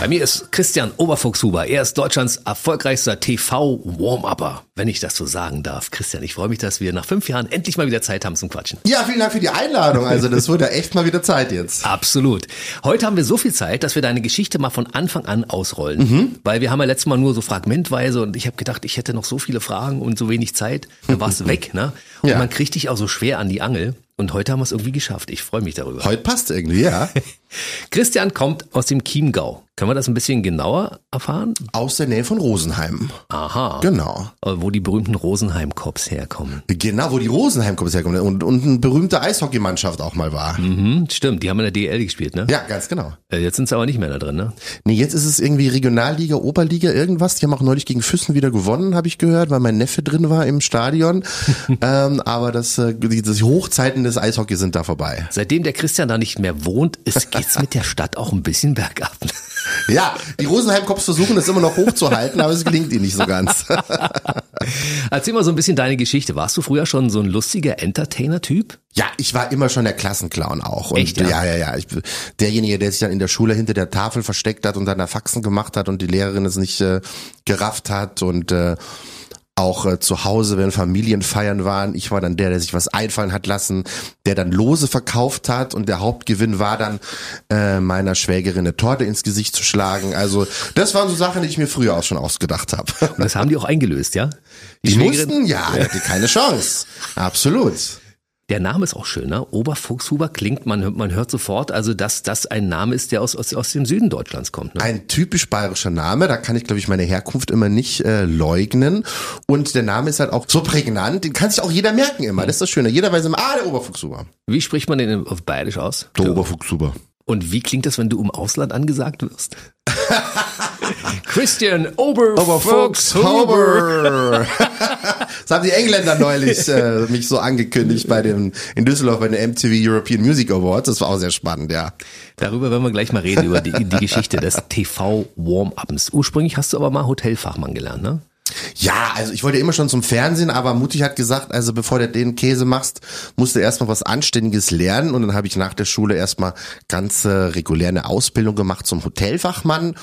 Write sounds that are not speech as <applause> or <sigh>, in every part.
Bei mir ist Christian Oberfuchshuber. Er ist Deutschlands erfolgreichster TV-Warm-Upper, wenn ich das so sagen darf. Christian, ich freue mich, dass wir nach fünf Jahren endlich mal wieder Zeit haben zum Quatschen. Ja, vielen Dank für die Einladung. Also das wurde echt mal wieder Zeit jetzt. <laughs> Absolut. Heute haben wir so viel Zeit, dass wir deine Geschichte mal von Anfang an ausrollen. Weil wir haben ja letztes Mal nur so fragmentweise und ich habe gedacht, ich hätte noch so viele Fragen und so wenig Zeit. Dann warst du weg, ne? Und Ja. man kriegt dich auch so schwer an die Angel. Und heute haben wir es irgendwie geschafft. Ich freue mich darüber. Heute passt irgendwie, ja. <laughs> Christian kommt aus dem Chiemgau. Können wir das ein bisschen genauer erfahren? Aus der Nähe von Rosenheim. Aha. Genau. Äh, Wo die berühmten Rosenheim-Cops herkommen. Genau, wo die Rosenheim Cops herkommen und, und eine berühmte Eishockeymannschaft auch mal war. Mhm, stimmt, die haben in der DL gespielt, ne? Ja, ganz genau. Äh, Jetzt sind sie aber nicht mehr da drin, ne? Nee, jetzt ist es irgendwie Regionalliga, Oberliga, irgendwas. Die haben auch neulich gegen Füssen wieder gewonnen, habe ich gehört, weil mein Neffe drin war im Stadion. <laughs> ähm, aber das, äh, die, die Hochzeiten des Eishockey sind da vorbei. Seitdem der Christian da nicht mehr wohnt, ist, geht's mit der Stadt auch ein bisschen bergab. Ja, die Rosenheim Cops versuchen das immer noch hochzuhalten, aber es gelingt ihnen nicht so ganz. <laughs> Erzähl mal so ein bisschen deine Geschichte. Warst du früher schon so ein lustiger Entertainer-Typ? Ja, ich war immer schon der Klassenclown auch. Und Echt, ja? ja, ja, ja. Ich, derjenige, der sich dann in der Schule hinter der Tafel versteckt hat und dann da Faxen gemacht hat und die Lehrerin es nicht äh, gerafft hat und äh, auch äh, zu Hause, wenn Familienfeiern waren, ich war dann der, der sich was einfallen hat lassen, der dann Lose verkauft hat und der Hauptgewinn war dann äh, meiner Schwägerin eine Torte ins Gesicht zu schlagen. Also das waren so Sachen, die ich mir früher auch schon ausgedacht habe. Und das haben die auch eingelöst, ja? Die Schwägerin- mussten, ja, die hatte keine Chance. Absolut. Der Name ist auch schön, ne? Oberfuchshuber klingt, man, man hört sofort, also dass das ein Name ist, der aus, aus, aus dem Süden Deutschlands kommt. Ne? Ein typisch bayerischer Name, da kann ich, glaube ich, meine Herkunft immer nicht äh, leugnen. Und der Name ist halt auch so prägnant, den kann sich auch jeder merken immer. Das ist das Schöne. Jeder weiß immer, ah, der Oberfuchshuber. Wie spricht man den auf Bayerisch aus? Der Oberfuchshuber. Und wie klingt das, wenn du im Ausland angesagt wirst? <laughs> Christian Oberfuchshuber. das haben die Engländer neulich äh, mich so angekündigt bei dem in Düsseldorf bei den MTV European Music Awards. Das war auch sehr spannend, ja. Darüber werden wir gleich mal reden, über die, die Geschichte des TV-Warm-Uppens. Ursprünglich hast du aber mal Hotelfachmann gelernt, ne? Ja, also ich wollte immer schon zum Fernsehen, aber Mutti hat gesagt, also bevor du den Käse machst, musst du erstmal was Anständiges lernen. Und dann habe ich nach der Schule erstmal ganz äh, regulär eine Ausbildung gemacht zum Hotelfachmann,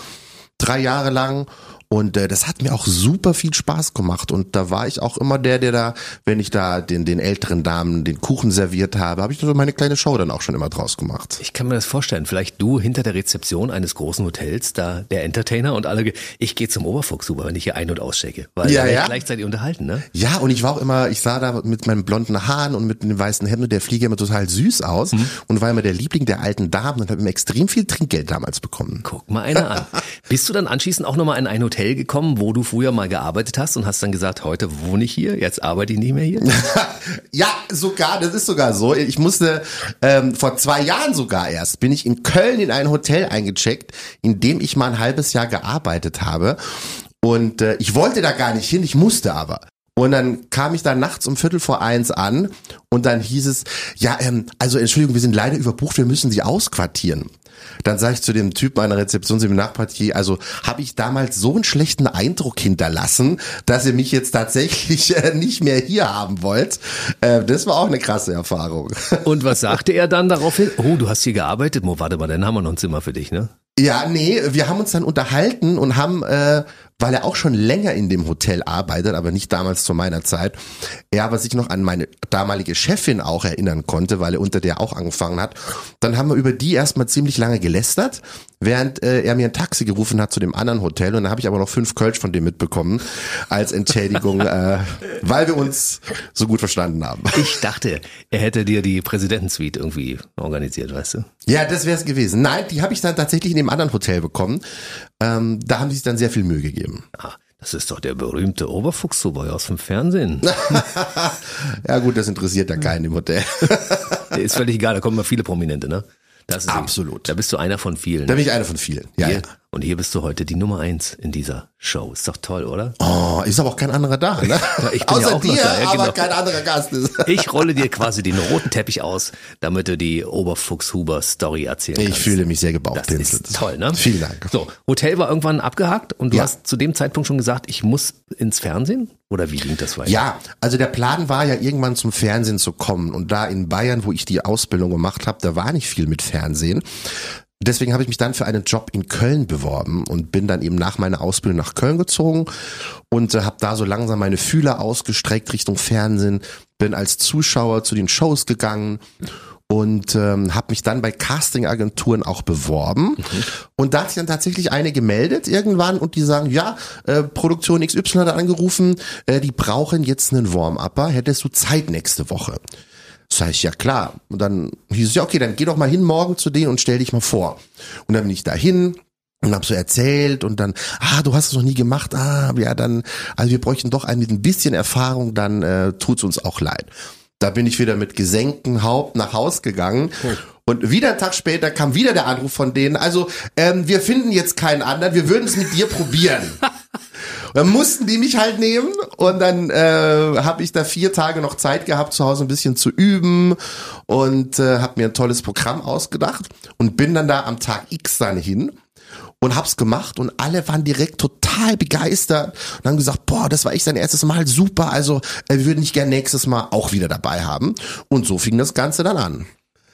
drei Jahre lang. Und äh, das hat mir auch super viel Spaß gemacht. Und da war ich auch immer der, der da, wenn ich da den, den älteren Damen den Kuchen serviert habe, habe ich so meine kleine Show dann auch schon immer draus gemacht. Ich kann mir das vorstellen. Vielleicht du hinter der Rezeption eines großen Hotels, da der Entertainer und alle, ich gehe zum Oberfuchshuber, wenn ich hier ein- und auschecke. Weil Ja, ja. gleichzeitig unterhalten, ne? Ja, und ich war auch immer, ich sah da mit meinen blonden Haaren und mit dem weißen Hemd und der Flieger immer total süß aus und war immer der Liebling der alten Damen und habe immer extrem viel Trinkgeld damals bekommen. Guck mal einer an. <laughs> Bist du dann anschließend auch nochmal in ein Hotel gekommen, wo du früher mal gearbeitet hast und hast dann gesagt, heute wohne ich hier, jetzt arbeite ich nicht mehr hier? <laughs> Ja, sogar, das ist sogar so. Ich musste ähm, vor zwei Jahren sogar erst, bin ich in Köln in ein Hotel eingecheckt, in dem ich mal ein halbes Jahr gearbeitet habe. Und äh, ich wollte da gar nicht hin, ich musste aber. Und dann kam ich da nachts um Viertel vor eins an und dann hieß es, ja, ähm, also Entschuldigung, wir sind leider überbucht, wir müssen Sie ausquartieren. Dann sage ich zu dem Typ meiner Rezeptionsseminarpartie, also habe ich damals so einen schlechten Eindruck hinterlassen, dass ihr mich jetzt tatsächlich äh, nicht mehr hier haben wollt. Äh, das war auch eine krasse Erfahrung. <laughs> Und was sagte er dann daraufhin? Oh, du hast hier gearbeitet? Mo, warte mal, dann haben wir noch ein Zimmer für dich, ne? Ja, nee, wir haben uns dann unterhalten und haben, äh, weil er auch schon länger in dem Hotel arbeitet, aber nicht damals zu meiner Zeit, er aber sich noch an meine damalige Chefin auch erinnern konnte, weil er unter der auch angefangen hat, dann haben wir über die erstmal ziemlich lange gelästert, während äh, er mir ein Taxi gerufen hat zu dem anderen Hotel und dann habe ich aber noch fünf Kölsch von dem mitbekommen als Entschädigung, <laughs> äh, weil wir uns so gut verstanden haben. Ich dachte, er hätte dir die Präsidentensuite irgendwie organisiert, weißt du? Ja, das wäre es gewesen. Nein, die habe ich dann tatsächlich in dem anderen Hotel bekommen. Ähm, da haben die sich dann sehr viel Mühe gegeben. Ah, das ist doch der berühmte Oberfuchshuber aus dem Fernsehen. <laughs> Ja gut, das interessiert ja keinen im Hotel. Der ist völlig egal, da kommen mal viele Prominente, ne? Absolut. Da bist du einer von vielen. Da bin ich einer von vielen. Ja, ja. Und hier bist du heute die Nummer eins in dieser Show. Ist doch toll, oder? Oh, ist aber auch kein anderer da, ne? <laughs> Ich bin Außer ja auch dir, da, ja, aber genau. kein anderer Gast ist. <laughs> Ich rolle dir quasi den roten Teppich aus, damit du die Oberfuchshuber-Story erzählen Ich kannst. fühle mich sehr das gebauchpinselt. ist toll, ne? Vielen Dank. So, Hotel war irgendwann abgehakt und du Ja. hast zu dem Zeitpunkt schon gesagt, ich muss ins Fernsehen? Oder wie ging das weiter? Ja, also der Plan war ja irgendwann zum Fernsehen zu kommen und da in Bayern, wo ich die Ausbildung gemacht habe, da war nicht viel mit Fernsehen. Deswegen habe ich mich dann für einen Job in Köln beworben und bin dann eben nach meiner Ausbildung nach Köln gezogen und äh, habe da so langsam meine Fühler ausgestreckt Richtung Fernsehen, bin als Zuschauer zu den Shows gegangen und ähm, habe mich dann bei Castingagenturen auch beworben und da hat sich dann tatsächlich eine gemeldet irgendwann und die sagen, ja, äh, Produktion XY hat angerufen, äh, die brauchen jetzt einen Warm-Upper, hättest du Zeit nächste Woche? Sag ich, ja klar. Und dann hieß es, ja okay, dann geh doch mal hin morgen zu denen und stell dich mal vor. Und dann bin ich dahin und hab so erzählt und dann, ah, du hast es noch nie gemacht, ah, ja dann, also wir bräuchten doch einen mit ein bisschen Erfahrung, dann äh, tut's uns auch leid. Da bin ich wieder mit gesenktem Haupt nach Haus gegangen. Und wieder einen Tag später kam wieder der Anruf von denen. Also, ähm, wir finden jetzt keinen anderen, wir würden es mit dir probieren. <laughs> Dann mussten die mich halt nehmen und dann äh, habe ich da vier Tage noch Zeit gehabt, zu Hause ein bisschen zu üben und äh, habe mir ein tolles Programm ausgedacht und bin dann da am Tag X dann hin und hab's gemacht und alle waren direkt total begeistert und haben gesagt, boah, das war echt sein erstes Mal, super, also äh, wir würden dich gern nächstes Mal auch wieder dabei haben und so fing das Ganze dann an.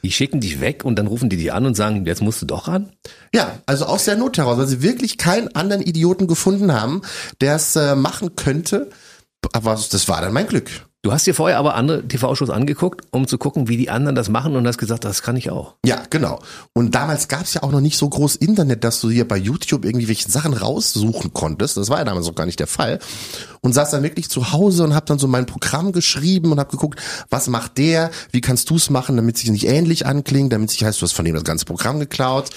Die schicken dich weg und dann rufen die dich an und sagen, jetzt musst du doch ran? Ja, also aus der Not heraus, weil sie wirklich keinen anderen Idioten gefunden haben, der es äh, machen könnte. Aber das war dann mein Glück. Du hast dir vorher aber andere TV-Shows angeguckt, um zu gucken, wie die anderen das machen und hast gesagt, das kann ich auch. Ja, genau. Und damals gab es ja auch noch nicht so groß Internet, dass du hier bei YouTube irgendwie welche Sachen raussuchen konntest. Das war ja damals auch gar nicht der Fall. Und saß dann wirklich zu Hause und habe dann so mein Programm geschrieben und habe geguckt, was macht der, wie kannst du es machen, damit sich nicht ähnlich anklingt, damit sich heißt, du hast von dem das ganze Programm geklaut.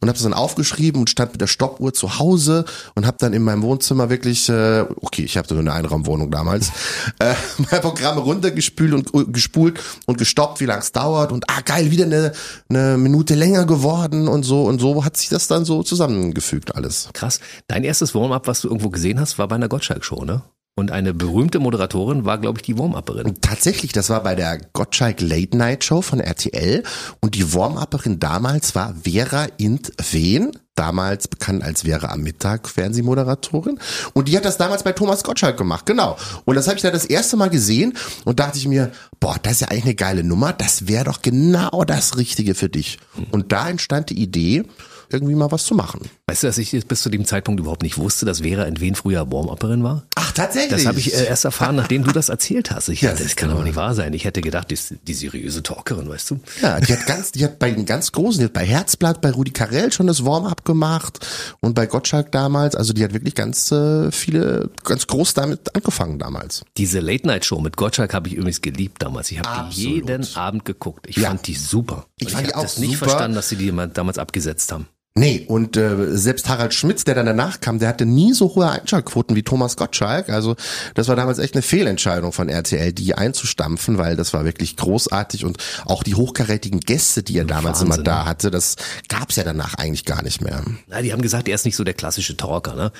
Und habe das dann aufgeschrieben und stand mit der Stoppuhr zu Hause und habe dann in meinem Wohnzimmer wirklich, äh, okay, ich hatte nur eine Einraumwohnung damals, <laughs> äh, mein Programm runtergespült und äh, gespult und gestoppt, wie lang es dauert und ah geil, wieder eine, eine Minute länger geworden und so und so hat sich das dann so zusammengefügt alles. Krass. Dein erstes Warm-up, was du irgendwo gesehen hast, war bei einer Gottschalk-Show, ne? Und eine berühmte Moderatorin war, glaube ich, die Warm-Upperin. Tatsächlich, das war bei der Gottschalk Late Night Show von RTL und die Warm-Upperin damals war Vera Int Wehn, damals bekannt als Vera am Mittag Fernsehmoderatorin und die hat das damals bei Thomas Gottschalk gemacht, genau. Und das habe ich da das erste Mal gesehen und dachte ich mir, boah, das ist ja eigentlich eine geile Nummer, das wäre doch genau das Richtige für dich. Und da entstand die Idee, irgendwie mal was zu machen. Weißt du, dass ich bis zu dem Zeitpunkt überhaupt nicht wusste, dass Vera in Wen früher Warm-Upperin war? Ach, tatsächlich? Das habe ich äh, erst erfahren, nachdem du das erzählt hast. Ich Ja, dachte, das kann aber nicht wahr sein. Ich hätte gedacht, die, ist die seriöse Talkerin, weißt du? Ja, die hat ganz, die hat bei den ganz Großen, die hat bei Herzblatt, bei Rudi Carell schon das Warm-up gemacht und bei Gottschalk damals, also die hat wirklich ganz äh, viele, ganz groß damit angefangen damals. Diese Late-Night-Show mit Gottschalk habe ich übrigens geliebt damals. Ich habe die jeden Abend geguckt. Ich Ja. fand die super. Ich Und fand die hab auch das nicht super. verstanden, dass sie die damals abgesetzt haben. Nee, und äh, selbst Harald Schmitz, der dann danach kam, der hatte nie so hohe Einschaltquoten wie Thomas Gottschalk. Also das war damals echt eine Fehlentscheidung von RTL, die einzustampfen, weil das war wirklich großartig und auch die hochkarätigen Gäste, die er damals Wahnsinn, immer da hatte, das gab's ja danach eigentlich gar nicht mehr. Na, die haben gesagt, er ist nicht so der klassische Talker, ne?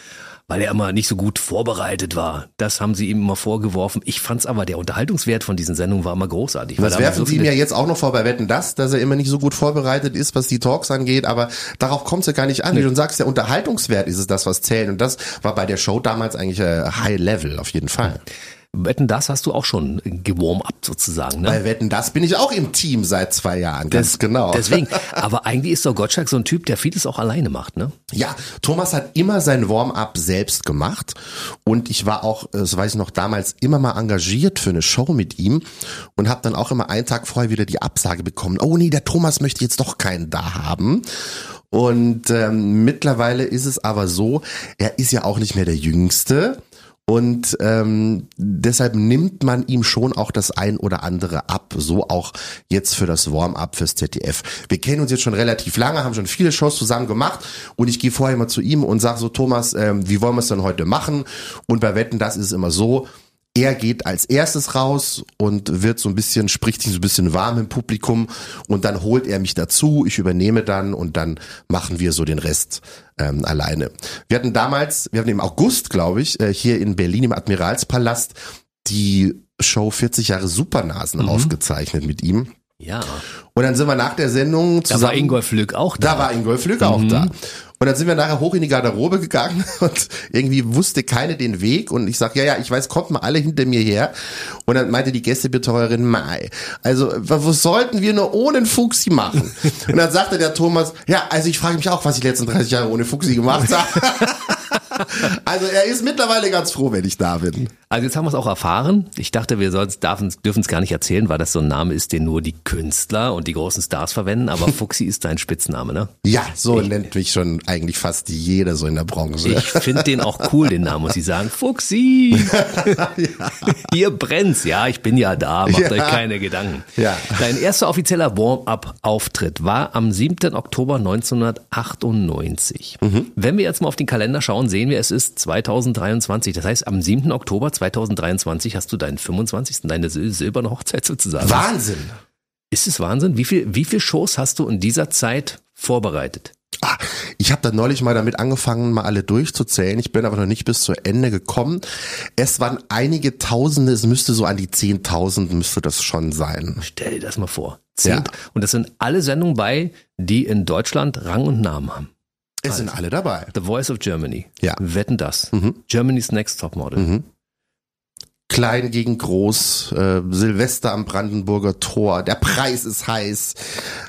Weil er immer nicht so gut vorbereitet war. Das haben sie ihm immer vorgeworfen. Ich fand's aber, der Unterhaltungswert von diesen Sendungen war immer großartig. Das haben werfen so Sie ihm ja jetzt auch noch vor bei Wetten das, dass er immer nicht so gut vorbereitet ist, was die Talks angeht, aber darauf kommt es ja gar nicht an. Wie du sagst, der Unterhaltungswert ist es das, was zählt und das war bei der Show damals eigentlich äh, High Level auf jeden Fall. Wetten, das hast du auch schon gewarm-up sozusagen, ne? Bei Wetten das bin ich auch im Team seit zwei Jahren, ganz genau. <laughs> Deswegen. Aber eigentlich ist doch Gottschalk so ein Typ, der vieles auch alleine macht, ne? Ja, Thomas hat immer sein Warm-up selbst gemacht und ich war auch, äh, das weiß ich noch, damals immer mal engagiert für eine Show mit ihm und habe dann auch immer einen Tag vorher wieder die Absage bekommen, oh nee, der Thomas möchte jetzt doch keinen da haben. Und ähm, mittlerweile ist es aber so, er ist ja auch nicht mehr der Jüngste. Und ähm, deshalb nimmt man ihm schon auch das ein oder andere ab. So auch jetzt für das Warm-up fürs ZDF. Wir kennen uns jetzt schon relativ lange, haben schon viele Shows zusammen gemacht. Und ich gehe vorher immer zu ihm und sage so, Thomas, ähm, wie wollen wir es denn heute machen? Und bei Wetten, das ist immer so, er geht als erstes raus und wird so ein bisschen, spricht sich so ein bisschen warm im Publikum und dann holt er mich dazu, ich übernehme dann und dann machen wir so den Rest ähm, alleine. Wir hatten damals, wir hatten im August, glaube ich, äh, hier in Berlin im Admiralspalast die Show 40 Jahre Supernasen aufgezeichnet mit ihm. Ja. Und dann sind wir nach der Sendung Da zusammen. war Ingolf Lück auch da. Da war Ingolf Lück auch da. Und dann sind wir nachher hoch in die Garderobe gegangen <laughs> und irgendwie wusste keine den Weg und ich sag, ja, ja, ich weiß, kommt mal alle hinter mir her. Und dann meinte die Gästebetreuerin, Mai, also was sollten wir nur ohne Fuchsi machen? <laughs> Und dann sagte der Thomas, ja, also ich frage mich auch, was ich die letzten 30 Jahre ohne Fuchsi gemacht habe. <laughs> Also er ist mittlerweile ganz froh, wenn ich da bin. Also jetzt haben wir es auch erfahren. Ich dachte, wir dürfen es gar nicht erzählen, weil das so ein Name ist, den nur die Künstler und die großen Stars verwenden. Aber <laughs> Fuxi ist dein Spitzname, ne? Ja, so nennt mich schon eigentlich fast jeder so in der Branche. Ich finde den auch cool, den Namen, muss ich sagen. Fuxi! <laughs> Hier brennt's. Ja, ich bin ja da. Macht Ja. euch keine Gedanken. Ja. Dein erster offizieller Warm-up-Auftritt war am 7. Oktober 1998. Mhm. Wenn wir jetzt mal auf den Kalender schauen, sehen wir, es ist 2023. Das heißt, am 7. Oktober 2023 hast du deinen 25. deine sil- silberne Hochzeit sozusagen. Wahnsinn. Ist es Wahnsinn? Wie viel, wie viel Shows hast du in dieser Zeit vorbereitet? Ah, ich habe da neulich mal damit angefangen, mal alle durchzuzählen. Ich bin aber noch nicht bis zu Ende gekommen. Es waren einige Tausende, es müsste so an die Zehntausend müsste das schon sein. Stell dir das mal vor. Zehn, Ja. Und das sind alle Sendungen bei, die in Deutschland Rang und Namen haben. Es sind alle dabei. The Voice of Germany. Ja. Wetten das. Mhm. Germany's Next Topmodel. Mhm. Klein gegen groß, äh, Silvester am Brandenburger Tor, der Preis ist heiß.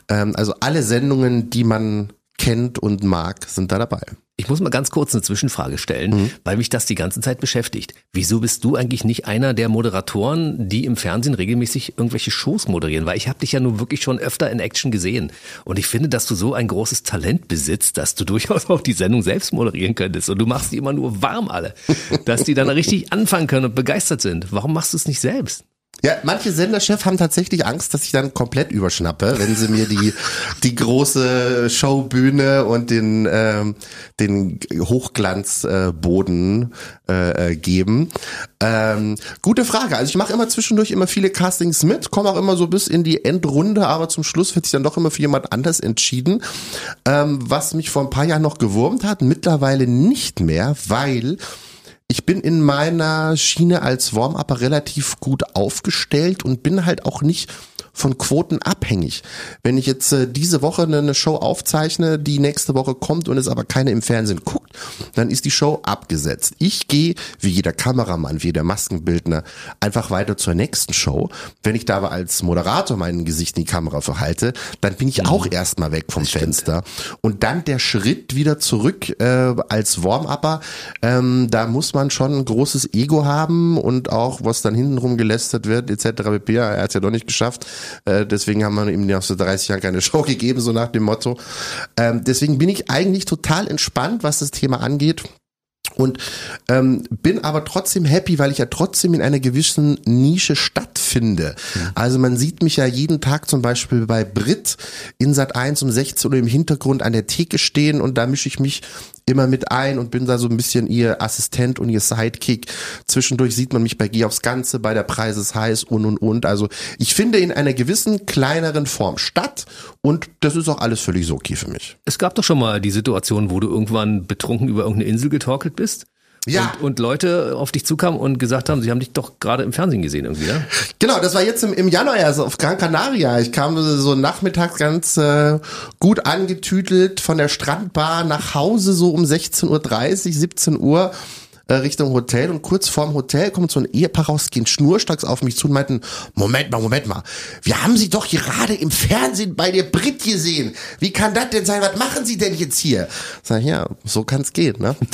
Ähm, also alle Sendungen, die man kennt und mag, sind da dabei. Ich muss mal ganz kurz eine Zwischenfrage stellen, Mhm. weil mich das die ganze Zeit beschäftigt. Wieso bist du eigentlich nicht einer der Moderatoren, die im Fernsehen regelmäßig irgendwelche Shows moderieren? Weil ich habe dich ja nun wirklich schon öfter in Action gesehen. Und ich finde, dass du so ein großes Talent besitzt, dass du <laughs> durchaus auch die Sendung selbst moderieren könntest. Und du machst die immer nur warm alle. dass die dann richtig anfangen können und begeistert sind. Warum machst du es nicht selbst? Ja, manche Senderchefs haben tatsächlich Angst, dass ich dann komplett überschnappe, wenn sie mir die die große Showbühne und den ähm, den Hochglanzboden äh, äh, geben. Ähm, gute Frage. Also ich mache immer zwischendurch immer viele Castings mit, komme auch immer so bis in die Endrunde, aber zum Schluss wird sich dann doch immer für jemand anders entschieden. Ähm, was mich vor ein paar Jahren noch gewurmt hat, mittlerweile nicht mehr, weil ich bin in meiner Schiene als Warm-Upper relativ gut aufgestellt und bin halt auch nicht von Quoten abhängig. Wenn ich jetzt äh, diese Woche eine Show aufzeichne, die nächste Woche kommt und es aber keine im Fernsehen guckt, dann ist die Show abgesetzt. Ich gehe, wie jeder Kameramann, wie jeder Maskenbildner, einfach weiter zur nächsten Show. Wenn ich da aber als Moderator mein Gesicht in die Kamera verhalte, dann bin ich auch erstmal weg vom Fenster. Und dann der Schritt wieder zurück äh, als Warm-Upper, ähm, da muss man schon ein großes Ego haben und auch, was dann hintenrum gelästert wird, etc. pp. Er hat es ja doch nicht geschafft. Äh, deswegen haben wir ihm nach so 30 Jahren keine <laughs> Show gegeben, so nach dem Motto. Ähm, deswegen bin ich eigentlich total entspannt, was das Thema angeht. Und ähm, bin aber trotzdem happy, weil ich ja trotzdem in einer gewissen Nische stattfinde. Also man sieht mich ja jeden Tag zum Beispiel bei Brit in Sat 1 um 16 Uhr im Hintergrund an der Theke stehen und da mische ich mich immer mit ein und bin da so ein bisschen ihr Assistent und ihr Sidekick. Zwischendurch sieht man mich bei Geh aufs Ganze, bei der Preis ist heiß und und und. Also ich finde in einer gewissen kleineren Form statt und das ist auch alles völlig so okay für mich. Es gab doch schon mal die Situation, wo du irgendwann betrunken über irgendeine Insel getorkelt bist. Ja. Und, und Leute auf dich zukamen und gesagt haben, sie haben dich doch gerade im Fernsehen gesehen irgendwie, ne? Genau, das war jetzt im, im Januar, also auf Gran Canaria. Ich kam so nachmittags ganz äh, gut angetütelt von der Strandbar nach Hause, so um 16.30 17 Uhr Richtung Hotel und kurz vorm Hotel kommt so ein Ehepaar raus, gehen schnurstracks auf mich zu und meinten, Moment mal, Moment mal, wir haben Sie doch gerade im Fernsehen bei der Brit gesehen. Wie kann das denn sein? Was machen Sie denn jetzt hier? Sag ich, ja, so kann's gehen, ne? <laughs>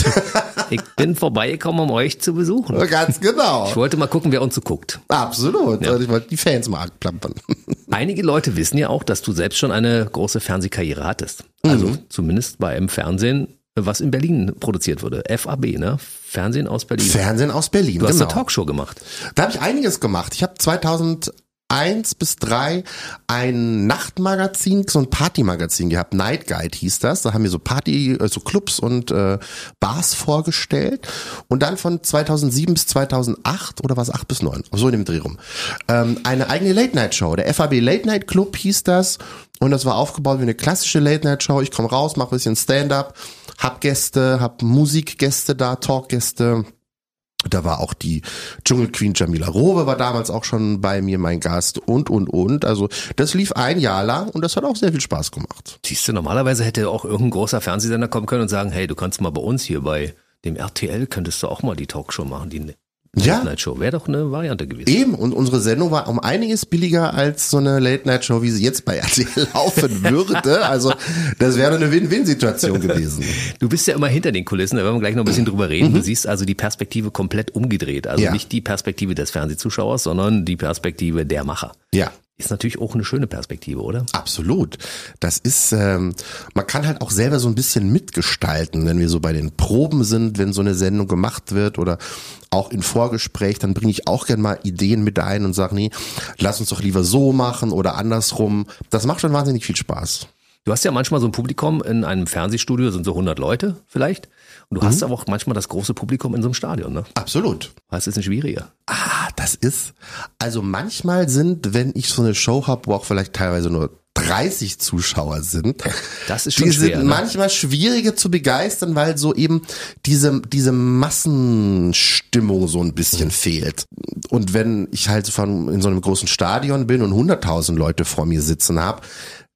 Ich bin vorbeigekommen, um euch zu besuchen. Ganz genau. Ich wollte mal gucken, wer uns so guckt. Absolut. Und Ich wollte die Fans mal abklappern. <laughs> Einige Leute wissen ja auch, dass du selbst schon eine große Fernsehkarriere hattest. Also Mhm. zumindest bei einem Fernsehen, was in Berlin produziert wurde. FAB, ne? Fernsehen aus Berlin. Fernsehen aus Berlin, du hast genau. eine Talkshow gemacht. Da habe ich einiges gemacht. Ich habe 2000 eins bis drei ein Nachtmagazin, so ein Partymagazin gehabt. Night Guide hieß das. Da haben wir so Party, äh, so Clubs und äh, Bars vorgestellt. Und dann von 2007 bis 2008 oder was, acht bis neun, so in dem Dreh rum. Ähm, eine eigene Late Night Show. Der FAB Late Night Club hieß das. Und das war aufgebaut wie eine klassische Late Night Show. Ich komme raus, mache ein bisschen Stand-up, hab Gäste, hab Musikgäste da, Talkgäste da war auch die Dschungel Queen Jamila Rowe war damals auch schon bei mir mein Gast und, und, und. Also das lief ein Jahr lang und das hat auch sehr viel Spaß gemacht. Siehst du, normalerweise hätte auch irgendein großer Fernsehsender kommen können und sagen, hey, du kannst mal bei uns hier bei dem RTL, könntest du auch mal die Talkshow machen, die ja. Late Night Show. Wäre doch eine Variante gewesen. Eben, und unsere Sendung war um einiges billiger als so eine Late Night Show, wie sie jetzt bei RTL <laughs> laufen würde. Also das wäre eine Win-Win-Situation gewesen. Du bist ja immer hinter den Kulissen, da werden wir gleich noch ein bisschen drüber reden. Du siehst also die Perspektive komplett umgedreht. Also Ja. nicht die Perspektive des Fernsehzuschauers, sondern die Perspektive der Macher. Ja. Ist natürlich auch eine schöne Perspektive, oder? Absolut. Das ist, ähm, man kann halt auch selber so ein bisschen mitgestalten, wenn wir so bei den Proben sind, wenn so eine Sendung gemacht wird oder auch in Vorgespräch, dann bringe ich auch gern mal Ideen mit ein und sage, nee, lass uns doch lieber so machen oder andersrum. Das macht schon wahnsinnig viel Spaß. Du hast ja manchmal so ein Publikum in einem Fernsehstudio, sind so 100 Leute vielleicht. Und du hast aber auch manchmal das große Publikum in so einem Stadion, ne? Absolut. Was ist denn schwieriger? Ah, das ist, also manchmal sind, wenn ich so eine Show habe, wo auch vielleicht teilweise nur 30 Zuschauer sind, Das ist schon die schwer, sind ne? manchmal schwieriger zu begeistern, weil so eben diese, diese Massenstimmung so ein bisschen fehlt. Und wenn ich halt von, in so einem großen Stadion bin und 100.000 Leute vor mir sitzen habe,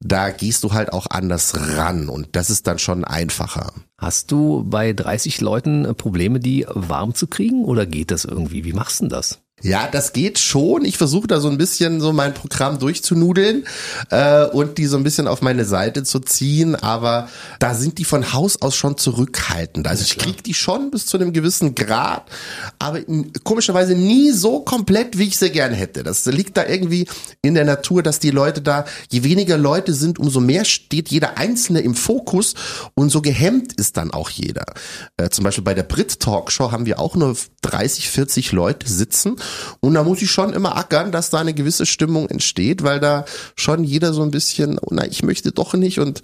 da gehst du halt auch anders ran und das ist dann schon einfacher. Hast du bei 30 Leuten äh, Probleme, die warm zu kriegen oder geht das irgendwie? Wie machst du denn das? Ja, das geht schon. Ich versuche da so ein bisschen so mein Programm durchzunudeln äh, und die so ein bisschen auf meine Seite zu ziehen, aber da sind die von Haus aus schon zurückhaltend. Also ich krieg die schon bis zu einem gewissen Grad, aber komischerweise nie so komplett, wie ich sie gern hätte. Das liegt da irgendwie in der Natur, dass die Leute da, je weniger Leute sind, umso mehr steht jeder Einzelne im Fokus und so gehemmt ist dann auch jeder. Äh, zum Beispiel bei der Brit Talkshow haben wir auch nur 30, 40 Leute sitzen und da muss ich schon immer ackern, dass da eine gewisse Stimmung entsteht, weil da schon jeder so ein bisschen, oh nein, ich möchte doch nicht und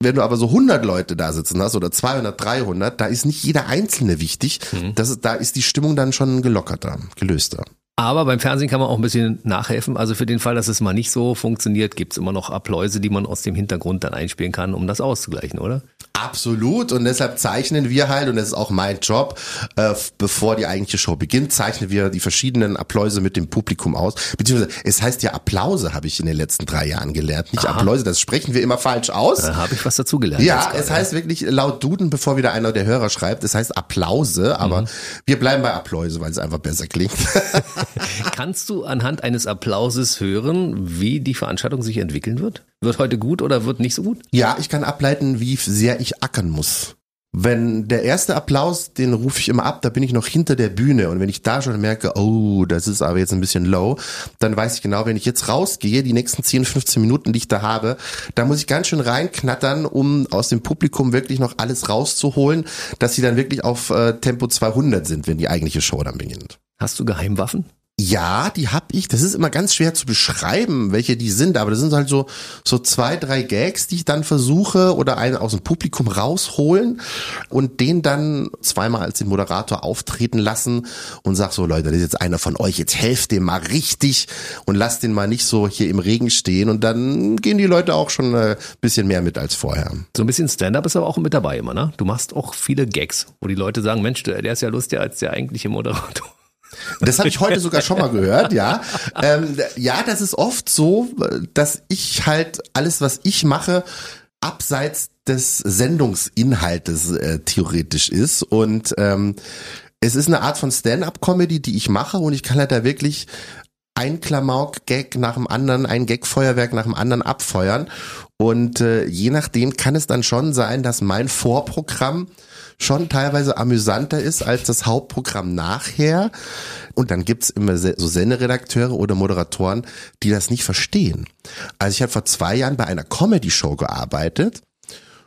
wenn du aber so 100 Leute da sitzen hast oder 200, 300, da ist nicht jeder Einzelne wichtig. Das ist, da ist die Stimmung dann schon gelockerter, gelöster. Aber beim Fernsehen kann man auch ein bisschen nachhelfen. Also für den Fall, dass es mal nicht so funktioniert, gibt's immer noch Appläuse, die man aus dem Hintergrund dann einspielen kann, um das auszugleichen, oder? Absolut und deshalb zeichnen wir halt, und das ist auch mein Job, äh, bevor die eigentliche Show beginnt, zeichnen wir die verschiedenen Appläuse mit dem Publikum aus. Beziehungsweise es heißt ja Applause, habe ich in den letzten drei Jahren gelernt. Nicht Appläuse, das sprechen wir immer falsch aus. Da habe ich was dazugelernt. Ja, es heißt wirklich laut Duden, bevor wieder einer der Hörer schreibt, es heißt Applause, aber wir bleiben bei Appläuse, weil es einfach besser klingt. <laughs> <laughs> Kannst du anhand eines Applauses hören, wie die Veranstaltung sich entwickeln wird? Wird heute gut oder wird nicht so gut? ja, ich kann ableiten, wie sehr ich ackern muss. Wenn der erste Applaus, den rufe ich immer ab, da bin ich noch hinter der Bühne und wenn ich da schon merke, oh, das ist aber jetzt ein bisschen low, dann weiß ich genau, wenn ich jetzt rausgehe, die nächsten 10, 15 Minuten, die ich da habe, da muss ich ganz schön reinknattern, um aus dem Publikum wirklich noch alles rauszuholen, dass sie dann wirklich auf äh, Tempo 200 sind, wenn die eigentliche Show dann beginnt. Hast du Geheimwaffen? Ja, die hab ich. Das ist immer ganz schwer zu beschreiben, welche die sind, aber das sind halt so, so zwei, drei Gags, die ich dann versuche oder einen aus dem Publikum rausholen und den dann zweimal als den Moderator auftreten lassen und sag so, Leute, das ist jetzt einer von euch, jetzt helft dem mal richtig und lasst den mal nicht so hier im Regen stehen und dann gehen die Leute auch schon ein bisschen mehr mit als vorher. So ein bisschen Stand-up ist aber auch mit dabei immer, ne? Du machst auch viele Gags, wo die Leute sagen, Mensch, der ist ja lustiger als der eigentliche Moderator. Das habe ich heute sogar schon mal gehört, ja. Ähm, ja, das ist oft so, dass ich halt alles, was ich mache, abseits des Sendungsinhaltes äh, theoretisch ist. Und ähm, es ist eine Art von Stand-up-Comedy, die ich mache und ich kann halt da wirklich ein Klamauk-Gag nach dem anderen, ein Gag-Feuerwerk nach dem anderen abfeuern. Und äh, je nachdem kann es dann schon sein, dass mein Vorprogramm schon teilweise amüsanter ist als das Hauptprogramm nachher. Und dann gibt's immer se- so Senderedakteure oder Moderatoren, die das nicht verstehen. Also ich habe vor zwei Jahren bei einer Comedy-Show gearbeitet.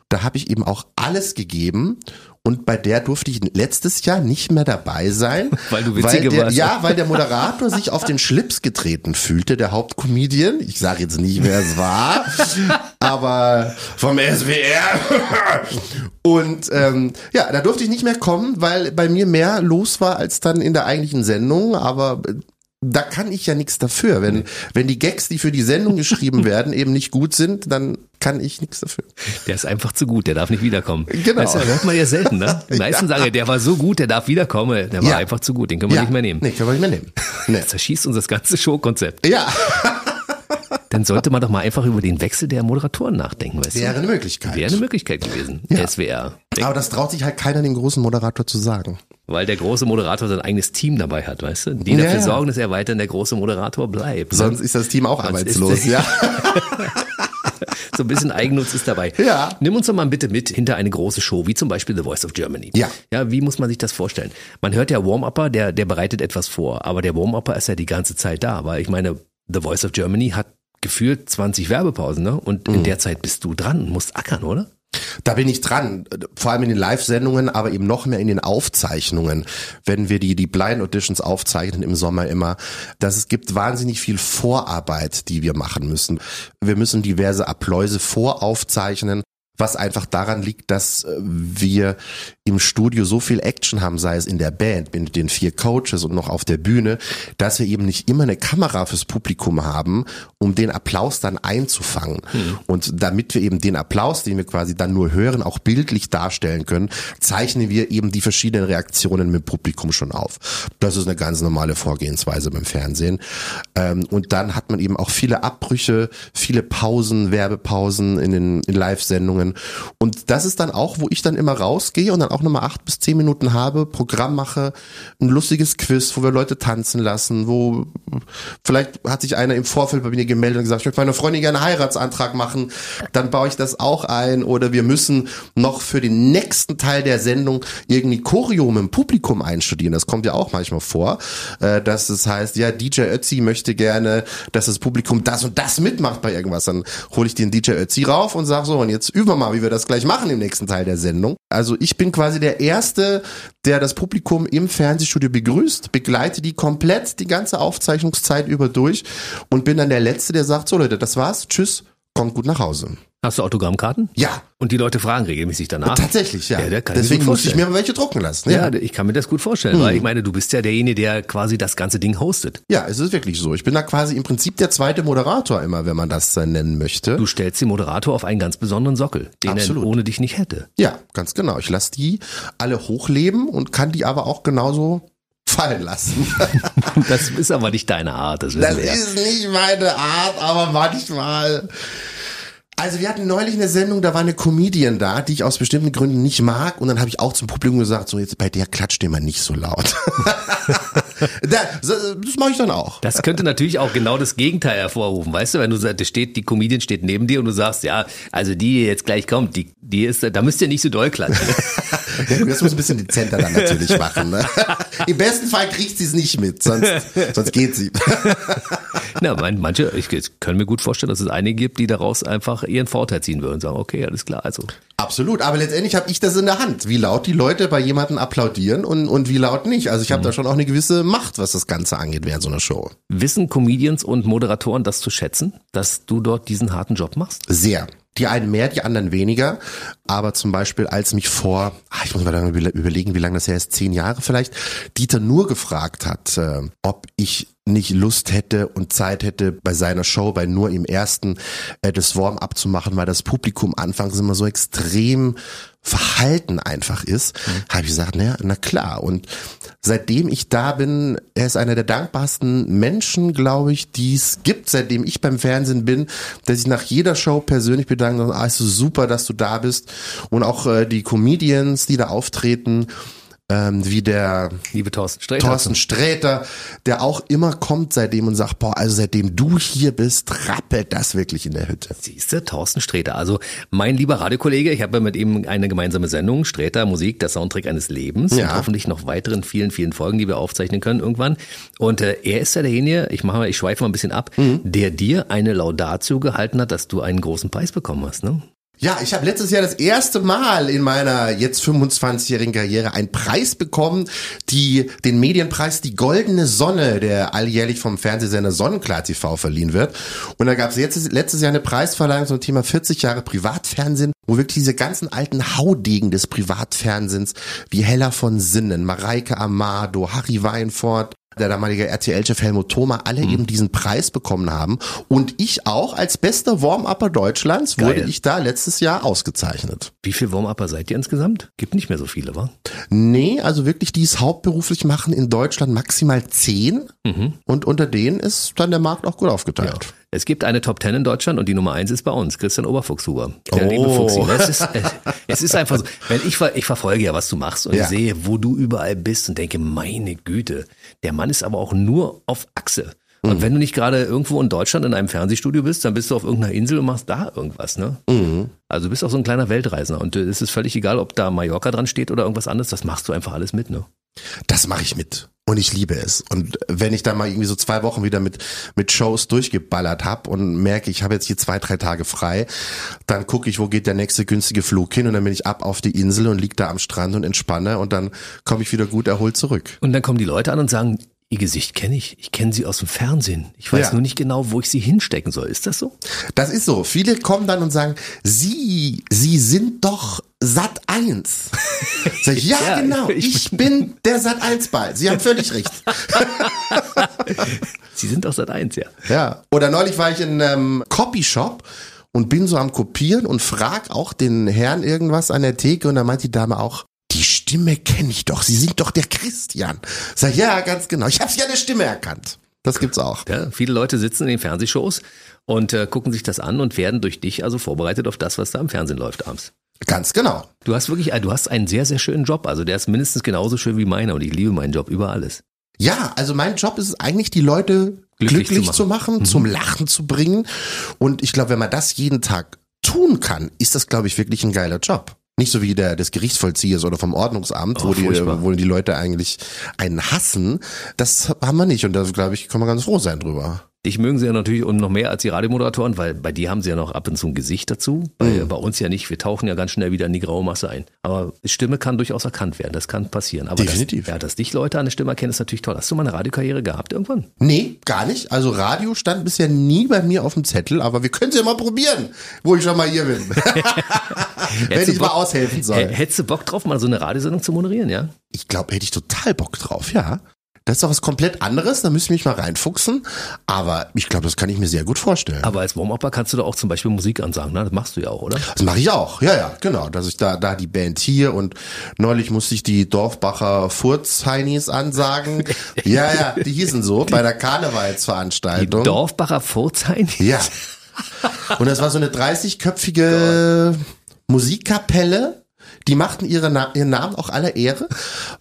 da habe ich eben auch alles gegeben und bei der durfte ich letztes Jahr nicht mehr dabei sein. <laughs> Weil du witziger der, warst. Ja, weil der Moderator sich auf den Schlips getreten fühlte, der Hauptcomedian. Ich sage jetzt nicht, wer es war, aber vom SWR. Und ähm, ja, da durfte ich nicht mehr kommen, weil bei mir mehr los war als dann in der eigentlichen Sendung. Aber äh, da kann ich ja nichts dafür. Wenn, wenn die Gags, die für die Sendung geschrieben <laughs> werden, eben nicht gut sind, dann kann ich nichts dafür. Der ist einfach zu gut, der darf nicht wiederkommen. Genau. Das hört man ja selten, ne? <laughs> Die meisten sagen, der war so gut, der darf wiederkommen. Der war Ja. einfach zu gut, den können wir nicht mehr nehmen. Nee, können wir nicht mehr nehmen. <laughs> Nee. Das zerschießt uns das ganze Showkonzept. Ja, Dann sollte man doch mal einfach über den Wechsel der Moderatoren nachdenken, weißt wäre du? eine Möglichkeit. Wäre eine Möglichkeit gewesen. Ja. SWR. Aber das traut sich halt keiner dem großen Moderator zu sagen. Weil der große Moderator sein eigenes Team dabei hat, weißt du? Die dafür ja. sorgen, dass er weiterhin der große Moderator bleibt. ne? Sonst ist das Team auch Sonst arbeitslos, ja. <laughs> So ein bisschen Eigennutz ist dabei. Ja. Nimm uns doch mal bitte mit hinter eine große Show, wie zum Beispiel The Voice of Germany. Ja. Ja, wie muss man sich das vorstellen? Man hört ja Warm-Upper, der, der bereitet etwas vor, aber der Warm-Upper ist ja die ganze Zeit da, weil ich meine, The Voice of Germany hat gefühlt 20 Werbepausen, ne? Und Mhm. in der Zeit bist du dran und musst ackern, oder? Da bin ich dran, vor allem in den Live-Sendungen, aber eben noch mehr in den Aufzeichnungen, wenn wir die, die Blind Auditions aufzeichnen im Sommer immer, dass es gibt wahnsinnig viel Vorarbeit, die wir machen müssen. Wir müssen diverse Appläuse voraufzeichnen, was einfach daran liegt, dass äh, wir im Studio so viel Action haben, sei es in der Band mit den vier Coaches und noch auf der Bühne, dass wir eben nicht immer eine Kamera fürs Publikum haben, um den Applaus dann einzufangen. Und damit wir eben den Applaus, den wir quasi dann nur hören, auch bildlich darstellen können, zeichnen wir eben die verschiedenen Reaktionen mit dem Publikum schon auf. Das ist eine ganz normale Vorgehensweise beim Fernsehen. Ähm, und dann hat man eben auch viele Abbrüche, viele Pausen, Werbepausen in den Live-Sendungen. Und das ist dann auch, wo ich dann immer rausgehe und dann auch nochmal acht bis zehn Minuten habe, Programm mache, ein lustiges Quiz, wo wir Leute tanzen lassen, wo vielleicht hat sich einer im Vorfeld bei mir gemeldet und gesagt, ich möchte meiner Freundin gerne einen Heiratsantrag machen, dann baue ich das auch ein oder wir müssen noch für den nächsten Teil der Sendung irgendwie Choreo mit dem Publikum einstudieren. Das kommt ja auch manchmal vor, äh, dass es heißt, ja, DJ Ötzi möchte gerne, dass das Publikum das und das mitmacht bei irgendwas. Dann hole ich den DJ Ötzi rauf und sage so, und jetzt üben wir mal, wie wir das gleich machen im nächsten Teil der Sendung. Also ich bin quasi der Erste, der das Publikum im Fernsehstudio begrüßt, begleite die komplett die ganze Aufzeichnungszeit über durch und bin dann der Letzte, der sagt, so Leute, das war's, tschüss, kommt gut nach Hause. Hast du Autogrammkarten? Ja, Und die Leute fragen regelmäßig danach. tatsächlich, ja. Ja, Deswegen mir musste ich mir welche drucken lassen. Ja, ich kann mir das gut vorstellen, weil ich meine, du bist ja derjenige, der quasi das ganze Ding hostet. Ja, es ist wirklich so. Ich bin da quasi im Prinzip der zweite Moderator immer, wenn man das nennen möchte. Du stellst den Moderator auf einen ganz besonderen Sockel, den Absolut. er ohne dich nicht hätte. Ja, ganz genau. Ich lasse die alle hochleben und kann die aber auch genauso fallen lassen. <laughs> Das ist aber nicht deine Art, das Das ja. ist nicht meine Art, aber manchmal. Also wir hatten neulich eine Sendung, da war eine Comedian da, die ich aus bestimmten Gründen nicht mag. Und dann habe ich auch zum Publikum gesagt, so jetzt bei der klatscht immer nicht so laut. <laughs> da, das mache ich dann auch. Das könnte natürlich auch genau das Gegenteil hervorrufen, weißt du, wenn du sagst, steht, die Comedian steht neben dir und du sagst, ja, also die, die jetzt gleich kommt, die, die ist, da müsst ihr nicht so doll klatschen. <laughs> Ja, das muss ein bisschen dezenter dann natürlich machen. Ne? <laughs> <laughs> Im besten Fall kriegt sie es nicht mit, sonst, <laughs> sonst geht sie. <laughs> Na, mein, manche, ich kann mir gut vorstellen, dass es einige gibt, die daraus einfach ihren Vorteil ziehen würden und sagen, okay, alles klar, also. Absolut, aber letztendlich habe ich das in der Hand, wie laut die Leute bei jemandem applaudieren und, und wie laut nicht. Also ich habe da schon auch eine gewisse Macht, was das Ganze angeht während so einer Show. Wissen Comedians und Moderatoren das zu schätzen, dass du dort diesen harten Job machst? Sehr. Die einen mehr, die anderen weniger. Aber zum Beispiel, als mich vor, ah, ich muss mal überlegen, wie lange das her ist, zehn Jahre vielleicht, Dieter nur gefragt hat, äh, ob ich nicht Lust hätte und Zeit hätte, bei seiner Show, bei nur im ersten, äh, das Warm-up zu machen, weil das Publikum anfangs immer so extrem verhalten einfach ist, habe ich gesagt, na, na klar. Und seitdem ich da bin, er ist einer der dankbarsten Menschen, glaube ich, die es gibt, seitdem ich beim Fernsehen bin, der sich nach jeder Show persönlich bedankt und ah, ist super, dass du da bist. Und auch äh, die Comedians, die da auftreten, ähm, wie der Liebe Thorsten Sträter. Thorsten Sträter, der auch immer kommt seitdem und sagt, boah, also seitdem du hier bist, rappelt das wirklich in der Hütte. Siehst du, Thorsten Sträter. Also mein lieber Radiokollege, ich habe ja mit ihm eine gemeinsame Sendung, Sträter Musik, der Soundtrack eines Lebens Ja. und hoffentlich noch weiteren vielen, vielen Folgen, die wir aufzeichnen können irgendwann. Und äh, er ist ja derjenige, ich mache mal, ich schweife mal ein bisschen ab, Mhm. der dir eine Laudatio gehalten hat, dass du einen großen Preis bekommen hast, ne? Ja, ich habe letztes Jahr das erste Mal in meiner jetzt 25-jährigen Karriere einen Preis bekommen, die den Medienpreis die Goldene Sonne, der alljährlich vom Fernsehsender Sonnenklar TV verliehen wird. Und da gab es letztes Jahr eine Preisverleihung zum Thema 40 Jahre Privatfernsehen, wo wirklich diese ganzen alten Haudegen des Privatfernsehens wie Hella von Sinnen, Mareike Amado, Harry Weinfurt, der damalige RTL-Chef Helmut Thoma, alle mhm. eben diesen Preis bekommen haben. Und ich auch als bester Warm-Upper Deutschlands Geil. wurde ich da letztes Jahr ausgezeichnet. Wie viele Warm-Upper seid ihr insgesamt? Gibt nicht mehr so viele, wa? Nee, also wirklich, die es hauptberuflich machen in Deutschland maximal zehn. Mhm. Und unter denen ist dann der Markt auch gut aufgeteilt. Ja. Es gibt eine Top Ten in Deutschland und die Nummer eins ist bei uns, Christian Oberfuchshuber. Der oh. liebe Fuchsi. Es ist, es ist einfach so, wenn ich, ich verfolge ja, was du machst und ja. sehe, wo du überall bist und denke, meine Güte, der Mann ist aber auch nur auf Achse. Und mhm. wenn du nicht gerade irgendwo in Deutschland in einem Fernsehstudio bist, dann bist du auf irgendeiner Insel und machst da irgendwas, ne? Mhm. Also du bist auch so ein kleiner Weltreisender und es ist völlig egal, ob da Mallorca dran steht oder irgendwas anderes, das machst du einfach alles mit, ne? Das mache ich mit. Und ich liebe es. Und wenn ich da mal irgendwie so zwei Wochen wieder mit, mit Shows durchgeballert hab und merke, ich habe jetzt hier zwei, drei Tage frei, dann gucke ich, wo geht der nächste günstige Flug hin und dann bin ich ab auf die Insel und lieg da am Strand und entspanne und dann komme ich wieder gut erholt zurück. Und dann kommen die Leute an und sagen, Ihr Gesicht kenne ich. Ich kenne sie aus dem Fernsehen. Ich weiß ja. nur nicht genau, wo ich sie hinstecken soll. Ist das so? Das ist so. Viele kommen dann und sagen, Sie, Sie sind doch Sat 1. <laughs> Sag ich, ja, ja, genau. Ich bin der Sat 1 Ball. Sie haben völlig recht. <laughs> Sie sind doch Sat 1, ja. Ja. Oder neulich war ich in einem Copyshop und bin so am Kopieren und frag auch den Herrn irgendwas an der Theke und da meint die Dame auch, Stimme kenne ich doch. Sie sind doch der Christian. Sag ja, ganz genau. Ich habe sie an der Stimme erkannt. Das gibt's auch. Ja, viele Leute sitzen in den Fernsehshows und äh, gucken sich das an und werden durch dich also vorbereitet auf das, was da im Fernsehen läuft abends. Ganz genau. Du hast wirklich, du hast einen sehr, sehr schönen Job. Also der ist mindestens genauso schön wie meiner und ich liebe meinen Job über alles. Ja, also mein Job ist es eigentlich, die Leute glücklich, glücklich zu machen, zu machen mhm. zum Lachen zu bringen. Und ich glaube, wenn man das jeden Tag tun kann, ist das, glaube ich, wirklich ein geiler Job. Nicht so wie der des Gerichtsvollziehers oder vom Ordnungsamt, oh, wo, die, wo die Leute eigentlich einen hassen. Das haben wir nicht und da glaube ich, kann man ganz froh sein drüber. Dich mögen sie ja natürlich und noch mehr als die Radiomoderatoren, weil bei dir haben sie ja noch ab und zu ein Gesicht dazu. Bei, mhm. bei uns ja nicht. Wir tauchen ja ganz schnell wieder in die graue Masse ein. Aber Stimme kann durchaus erkannt werden. Das kann passieren. Aber Definitiv. Das, ja, dass dich Leute an der Stimme erkennen, ist natürlich toll. Hast du mal eine Radiokarriere gehabt irgendwann? Nee, gar nicht. Also Radio stand bisher nie bei mir auf dem Zettel, aber wir können es ja mal probieren, wo ich schon mal hier bin. <laughs> Wenn ich mal aushelfen soll. Hättest du Bock drauf, mal so eine Radiosendung zu moderieren, ja? Ich glaube, hätte ich total Bock drauf, ja. Das ist doch was komplett anderes, da müsste ich mich mal reinfuchsen. Aber ich glaube, das kann ich mir sehr gut vorstellen. Aber als Warm-Upper kannst du doch auch zum Beispiel Musik ansagen, ne? Das machst du ja auch, oder? Das mache ich auch, ja, ja, genau. Dass ich da, da die Band hier und neulich musste ich die Dorfbacher Furzheinis ansagen. <laughs> ja, ja, die hießen so bei der Karnevalsveranstaltung. Die Dorfbacher Furzheinis? Ja. Und das war so eine 30-köpfige <laughs> Musikkapelle die machten ihre Na ihren Namen auch aller Ehre,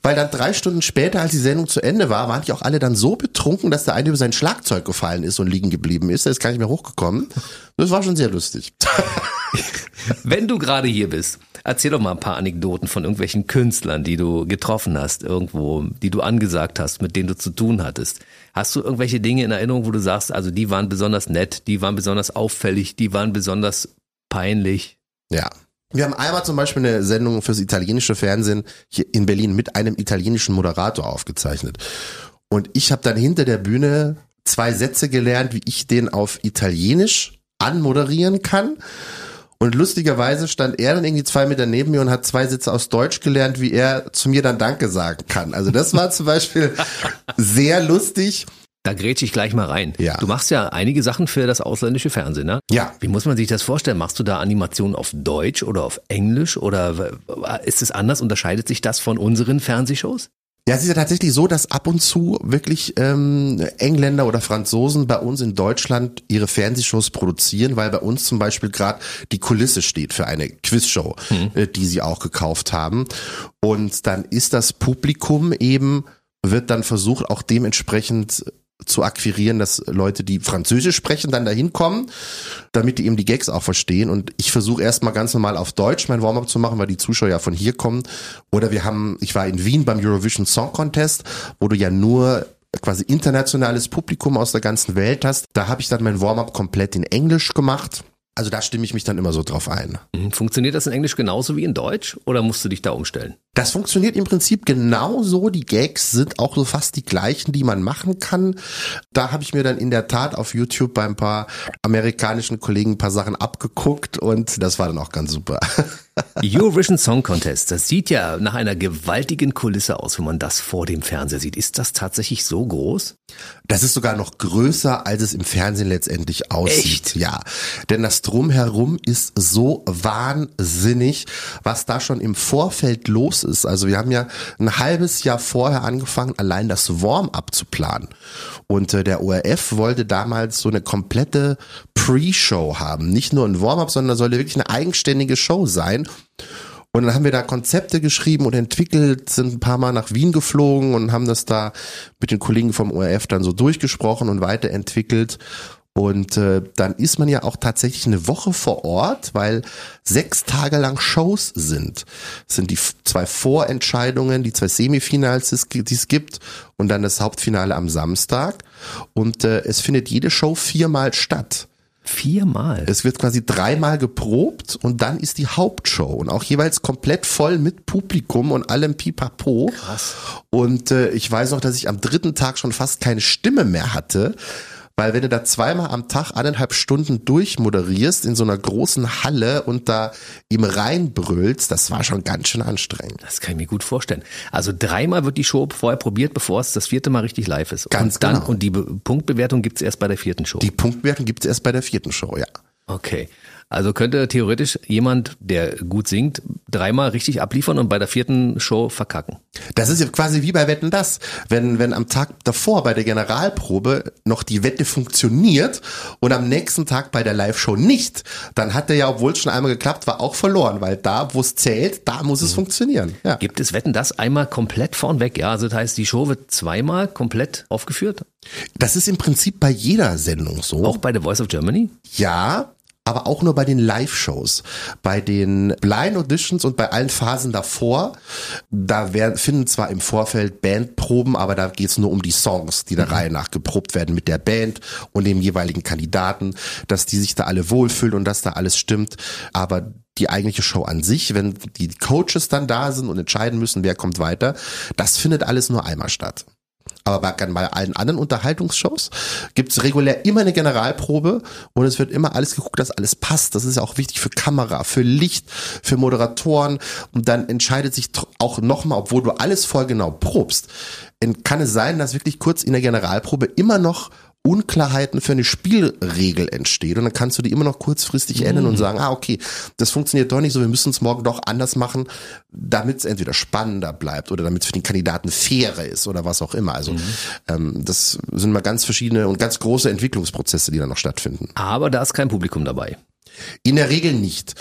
weil dann drei Stunden später, als die Sendung zu Ende war, waren die auch alle dann so betrunken, dass der eine über sein Schlagzeug gefallen ist und liegen geblieben ist. Er ist gar nicht mehr hochgekommen. Das war schon sehr lustig. <laughs> Wenn du gerade hier bist, erzähl doch mal ein paar Anekdoten von irgendwelchen Künstlern, die du getroffen hast, irgendwo, die du angesagt hast, mit denen du zu tun hattest. Hast du irgendwelche Dinge in Erinnerung, wo du sagst, also die waren besonders nett, die waren besonders auffällig, die waren besonders peinlich? Ja, wir haben einmal zum Beispiel eine Sendung fürs italienische Fernsehen hier in Berlin mit einem italienischen Moderator aufgezeichnet. Und ich habe dann hinter der Bühne zwei Sätze gelernt, wie ich den auf Italienisch anmoderieren kann. Und lustigerweise stand er dann irgendwie zwei Meter neben mir und hat zwei Sätze aus Deutsch gelernt, wie er zu mir dann Danke sagen kann. Also das war zum Beispiel <laughs> sehr lustig. Da grätsche ich gleich mal rein. Ja. Du machst ja einige Sachen für das ausländische Fernsehen, ne? Ja. Wie muss man sich das vorstellen? Machst du da Animationen auf Deutsch oder auf Englisch oder ist es anders? Unterscheidet sich das von unseren Fernsehshows? Ja, es ist ja tatsächlich so, dass ab und zu wirklich ähm, Engländer oder Franzosen bei uns in Deutschland ihre Fernsehshows produzieren, weil bei uns zum Beispiel gerade die Kulisse steht für eine Quizshow, mhm. äh, die sie auch gekauft haben. Und dann ist das Publikum eben, wird dann versucht, auch dementsprechend zu akquirieren, dass Leute, die Französisch sprechen, dann dahin kommen, damit die eben die Gags auch verstehen. Und ich versuche erstmal ganz normal auf Deutsch mein Warm-up zu machen, weil die Zuschauer ja von hier kommen. Oder wir haben, ich war in Wien beim Eurovision Song Contest, wo du ja nur quasi internationales Publikum aus der ganzen Welt hast. Da habe ich dann mein Warm-up komplett in Englisch gemacht Also da stimme ich mich dann immer so drauf ein. Mhm. Funktioniert das in Englisch genauso wie in Deutsch oder musst du dich da umstellen? Das funktioniert im Prinzip genauso. Die Gags sind auch so fast die gleichen, die man machen kann. Da habe ich mir dann in der Tat auf YouTube bei ein paar amerikanischen Kollegen ein paar Sachen abgeguckt und das war dann auch ganz super. <laughs> Eurovision Song Contest, das sieht ja nach einer gewaltigen Kulisse aus, wenn man das vor dem Fernseher sieht. Ist das tatsächlich so groß? Das ist sogar noch größer, als es im Fernsehen letztendlich aussieht. Echt? Ja, denn das Drumherum ist so wahnsinnig, was da schon im Vorfeld los ist. Also wir haben ja ein halbes Jahr vorher angefangen, allein das Warm-up zu planen. Und äh, der ORF wollte damals so eine komplette Pre-Show haben. Nicht nur ein Warm-up, sondern sollte wirklich eine eigenständige Show sein. Und dann haben wir da Konzepte geschrieben und entwickelt, sind ein paar Mal nach Wien geflogen und haben das da mit den Kollegen vom ORF dann so durchgesprochen und weiterentwickelt. Und äh, dann ist man ja auch tatsächlich eine Woche vor Ort, weil sechs Tage lang Shows sind. Das sind die zwei Vorentscheidungen, die zwei Semifinals, die es gibt und dann das Hauptfinale am Samstag. Und äh, es findet jede Show viermal statt. Viermal. Es wird quasi dreimal geprobt und dann ist die Hauptshow und auch jeweils komplett voll mit Publikum und allem Pipapo. Krass. Und äh, ich weiß noch, dass ich am dritten Tag schon fast keine Stimme mehr hatte, weil wenn du da zweimal am Tag eineinhalb Stunden durchmoderierst in so einer großen Halle und da ihm reinbrüllst, das war schon ganz schön anstrengend. Das kann ich mir gut vorstellen. Also dreimal wird die Show vorher probiert, bevor es das vierte Mal richtig live ist. Ganz und dann, genau. Und die Punktbewertung gibt's erst bei der vierten Show. Die Punktbewertung gibt's erst bei der vierten Show, ja. Okay. Also könnte theoretisch jemand, der gut singt, dreimal richtig abliefern und bei der vierten Show verkacken. Das ist ja quasi wie bei Wetten das. Wenn, wenn am Tag davor bei der Generalprobe noch die Wette funktioniert und am nächsten Tag bei der Live-Show nicht, dann hat der ja, obwohl es schon einmal geklappt war, auch verloren, weil da, wo es zählt, da muss es mhm. funktionieren. Ja. Gibt es Wetten das einmal komplett vornweg? Ja, also das heißt, die Show wird zweimal komplett aufgeführt? Das ist im Prinzip bei jeder Sendung so. Auch bei The Voice of Germany? Ja, aber auch nur bei den Live-Shows. Bei den Blind Auditions und bei allen Phasen davor, da werden, finden zwar im Vorfeld Bandproben, aber da geht's nur um die Songs, die der mhm. Reihe nach geprobt werden mit der Band und dem jeweiligen Kandidaten, dass die sich da alle wohlfühlen und dass da alles stimmt. Aber die eigentliche Show an sich, wenn die Coaches dann da sind und entscheiden müssen, wer kommt weiter, das findet alles nur einmal statt. Aber bei, allen anderen Unterhaltungsshows gibt's regulär immer eine Generalprobe und es wird immer alles geguckt, dass alles passt. Das ist ja auch wichtig für Kamera, für Licht, für Moderatoren. Und dann entscheidet sich auch nochmal, obwohl du alles voll genau probst, kann es sein, dass wirklich kurz in der Generalprobe immer noch Unklarheiten für eine Spielregel entsteht und dann kannst du die immer noch kurzfristig mhm. ändern und sagen, ah okay, das funktioniert doch nicht so, wir müssen es morgen doch anders machen, damit es entweder spannender bleibt oder damit es für den Kandidaten fairer ist oder was auch immer. Also mhm. ähm, das sind mal ganz verschiedene und ganz große Entwicklungsprozesse, die da noch stattfinden. Aber da ist kein Publikum dabei. In der Regel nicht.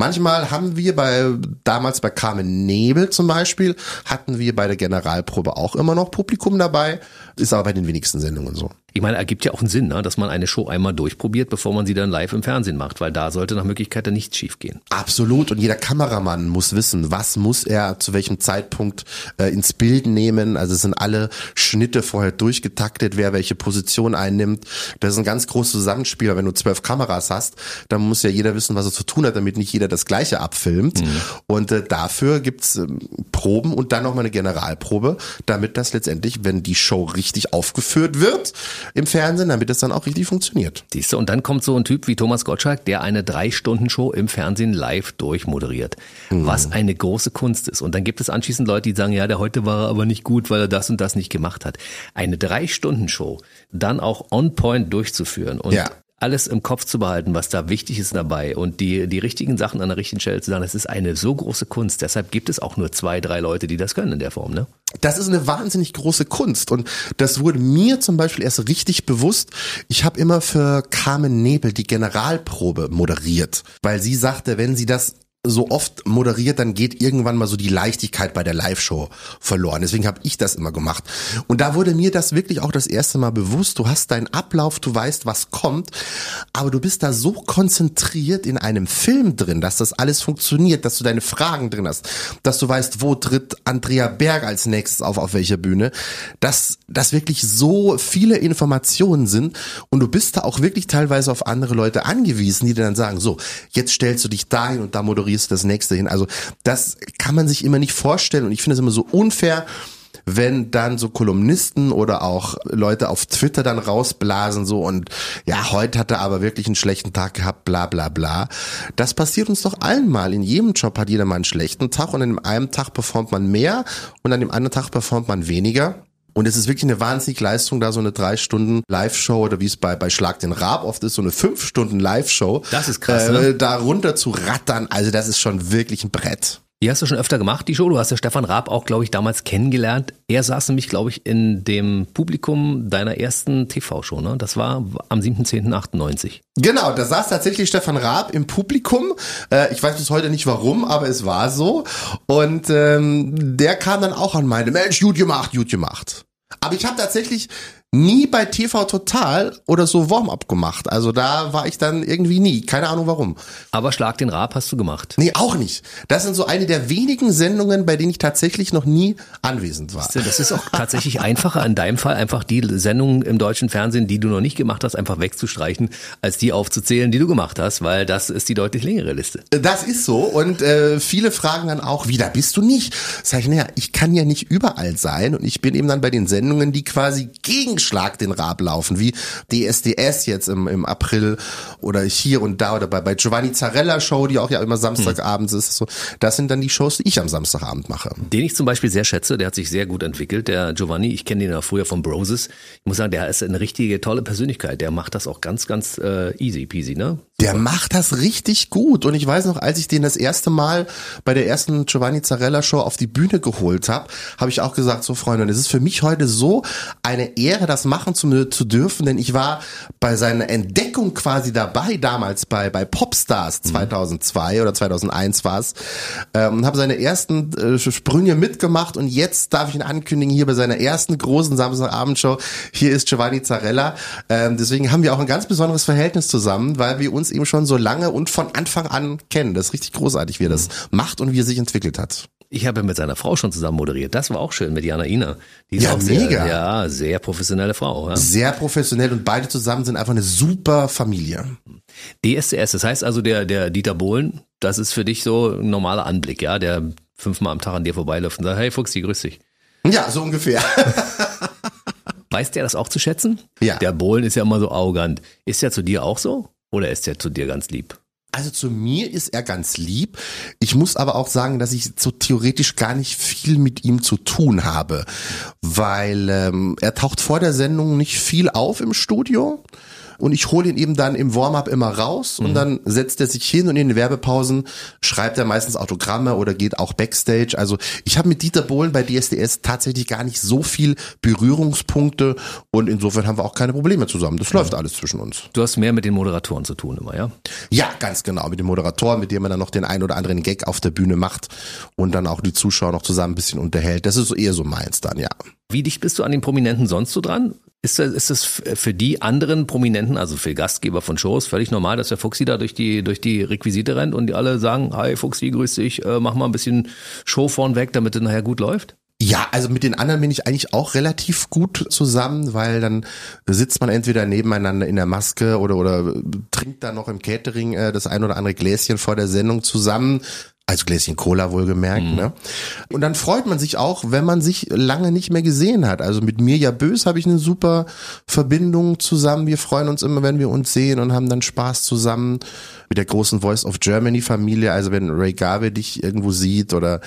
Manchmal haben wir bei, damals bei Carmen Nebel zum Beispiel, hatten wir bei der Generalprobe auch immer noch Publikum dabei, ist aber bei den wenigsten Sendungen so. Ich meine, ergibt ja auch einen Sinn, ne? dass man eine Show einmal durchprobiert, bevor man sie dann live im Fernsehen macht, weil da sollte nach Möglichkeit dann nichts schiefgehen. Absolut. Und jeder Kameramann muss wissen, was muss er zu welchem Zeitpunkt äh, ins Bild nehmen. Also es sind alle Schnitte vorher durchgetaktet, wer welche Position einnimmt. Das ist ein ganz großes Zusammenspiel. Wenn du zwölf Kameras hast, dann muss ja jeder wissen, was er zu tun hat, damit nicht jeder das Gleiche abfilmt. Mhm. Und äh, dafür gibt's äh, Proben und dann nochmal eine Generalprobe, damit das letztendlich, wenn die Show richtig aufgeführt wird, im Fernsehen, damit es dann auch richtig funktioniert. Siehst du, und dann kommt so ein Typ wie Thomas Gottschalk, der eine Drei-Stunden-Show im Fernsehen live durchmoderiert, mhm. was eine große Kunst ist. Und dann gibt es anschließend Leute, die sagen, ja, der heute war aber nicht gut, weil er das und das nicht gemacht hat. Eine Drei-Stunden-Show dann auch on point durchzuführen und ja alles im Kopf zu behalten, was da wichtig ist dabei und die, die richtigen Sachen an der richtigen Stelle zu sagen, das ist eine so große Kunst. Deshalb gibt es auch nur zwei, drei Leute, die das können in der Form, ne? Das ist eine wahnsinnig große Kunst und das wurde mir zum Beispiel erst richtig bewusst. Ich habe immer für Carmen Nebel die Generalprobe moderiert, weil sie sagte, wenn sie das so oft moderiert, dann geht irgendwann mal so die Leichtigkeit bei der Live-Show verloren. Deswegen habe ich das immer gemacht. Und da wurde mir das wirklich auch das erste Mal bewusst. Du hast deinen Ablauf, du weißt, was kommt, aber du bist da so konzentriert in einem Film drin, dass das alles funktioniert, dass du deine Fragen drin hast, dass du weißt, wo tritt Andrea Berg als nächstes auf, auf welcher Bühne, dass das wirklich so viele Informationen sind und du bist da auch wirklich teilweise auf andere Leute angewiesen, die dir dann sagen, so, jetzt stellst du dich dahin und da moderierst moderierst das nächste hin. Also das kann man sich immer nicht vorstellen und ich finde es immer so unfair, wenn dann so Kolumnisten oder auch Leute auf Twitter dann rausblasen so und ja, heute hat er aber wirklich einen schlechten Tag gehabt, bla bla bla. Das passiert uns doch allen mal. In jedem Job hat jeder mal einen schlechten Tag und an einem Tag performt man mehr und an dem anderen Tag performt man weniger. Und es ist wirklich eine wahnsinnige Leistung, da so eine drei Stunden Live-Show oder wie es bei, bei Schlag den Rab oft ist, so eine fünf Stunden Live-Show. Das ist krass, äh, ne? Da runter zu rattern, also das ist schon wirklich ein Brett. Die hast du schon öfter gemacht, die Show. Du hast ja Stefan Raab auch, glaube ich, damals kennengelernt. Er saß nämlich, glaube ich, in dem Publikum deiner ersten TV-Show. Ne? Das war am 7.10.98. Genau, da saß tatsächlich Stefan Raab im Publikum. Äh, ich weiß bis heute nicht warum, aber es war so. Und ähm, der kam dann auch an meine, Mensch, gut gemacht, gut gemacht. Aber ich habe tatsächlich nie bei TV Total oder so Warm-up gemacht. Also da war ich dann irgendwie nie. Keine Ahnung warum. Aber Schlag den Rab hast du gemacht. Nee, auch nicht. Das sind so eine der wenigen Sendungen, bei denen ich tatsächlich noch nie anwesend war. Das ist auch tatsächlich einfacher in deinem Fall, einfach die Sendungen im deutschen Fernsehen, die du noch nicht gemacht hast, einfach wegzustreichen, als die aufzuzählen, die du gemacht hast, weil das ist die deutlich längere Liste. Das ist so. Und äh, viele fragen dann auch, wie, da bist du nicht? Sag ich, naja, ich kann ja nicht überall sein und ich bin eben dann bei den Sendungen, die quasi gegen Schlag den Rab laufen, wie DSDS jetzt im, im April oder hier und da oder bei, bei Giovanni Zarella Show, die auch ja immer Samstagabends hm. ist. So, das sind dann die Shows, die ich am Samstagabend mache. Den ich zum Beispiel sehr schätze, der hat sich sehr gut entwickelt, der Giovanni. Ich kenne den ja früher von Broses. Ich muss sagen, der ist eine richtige tolle Persönlichkeit. Der macht das auch ganz, ganz äh, easy peasy, ne? Der macht das richtig gut. Und ich weiß noch, als ich den das erste Mal bei der ersten Giovanni Zarella Show auf die Bühne geholt habe, habe ich auch gesagt, so Freunde, es ist für mich heute so eine Ehre, das machen zu, zu dürfen, denn ich war bei seiner Entdeckung quasi dabei, damals bei, bei Popstars 2002 mhm. oder 2001 war es, ähm, und habe seine ersten äh, Sprünge mitgemacht und jetzt darf ich ihn ankündigen, hier bei seiner ersten großen Samstagabendshow, hier ist Giovanni Zarella. Ähm, deswegen haben wir auch ein ganz besonderes Verhältnis zusammen, weil wir uns eben schon so lange und von Anfang an kennen. Das ist richtig großartig, wie er das macht und wie er sich entwickelt hat. Ich habe mit seiner Frau schon zusammen moderiert. Das war auch schön mit Jana Ina. Die ist ja, auch mega. Sehr, ja, sehr professionelle Frau. Ja. Sehr professionell und beide zusammen sind einfach eine super Familie. DSDS, das heißt also der, der Dieter Bohlen, das ist für dich so ein normaler Anblick, ja, der fünfmal am Tag an dir vorbeiläuft und sagt, hey Fuchsi, grüß dich. Ja, so ungefähr. <laughs> Weißt der das auch zu schätzen? Ja. Der Bohlen ist ja immer so arrogant. Ist er zu dir auch so? Oder ist er zu dir ganz lieb? Also zu mir ist er ganz lieb. Ich muss aber auch sagen, dass ich so theoretisch gar nicht viel mit ihm zu tun habe, weil ähm, er taucht vor der Sendung nicht viel auf im Studio und ich hole ihn eben dann im Warm-up immer raus und mhm. dann setzt er sich hin und in den Werbepausen schreibt er meistens Autogramme oder geht auch Backstage. Also ich habe mit Dieter Bohlen bei DSDS tatsächlich gar nicht so viel Berührungspunkte und insofern haben wir auch keine Probleme zusammen. Das läuft alles zwischen uns. Du hast mehr mit den Moderatoren zu tun immer, ja? Ja, ganz genau. Mit den Moderatoren, mit denen man dann noch den ein oder anderen Gag auf der Bühne macht und dann auch die Zuschauer noch zusammen ein bisschen unterhält. Das ist eher so meins dann, ja. Wie dicht bist du an den Prominenten sonst so dran? Ist das, ist das für die anderen Prominenten, also für Gastgeber von Shows, völlig normal, dass der Fuchsi da durch die, durch die Requisite rennt und die alle sagen, hi Fuchsi, grüß dich, äh, mach mal ein bisschen Show vorn weg, damit es nachher gut läuft? Ja, also mit den anderen bin ich eigentlich auch relativ gut zusammen, weil dann sitzt man entweder nebeneinander in der Maske oder oder trinkt dann noch im Catering äh, das ein oder andere Gläschen vor der Sendung zusammen, also Gläschen Cola wohlgemerkt, mhm. ne? Und dann freut man sich auch, wenn man sich lange nicht mehr gesehen hat. Also mit Mirja Bös habe ich eine super Verbindung zusammen. Wir freuen uns immer, wenn wir uns sehen und haben dann Spaß zusammen mit der großen Voice of Germany Familie. Also wenn Ray Garvey dich irgendwo sieht oder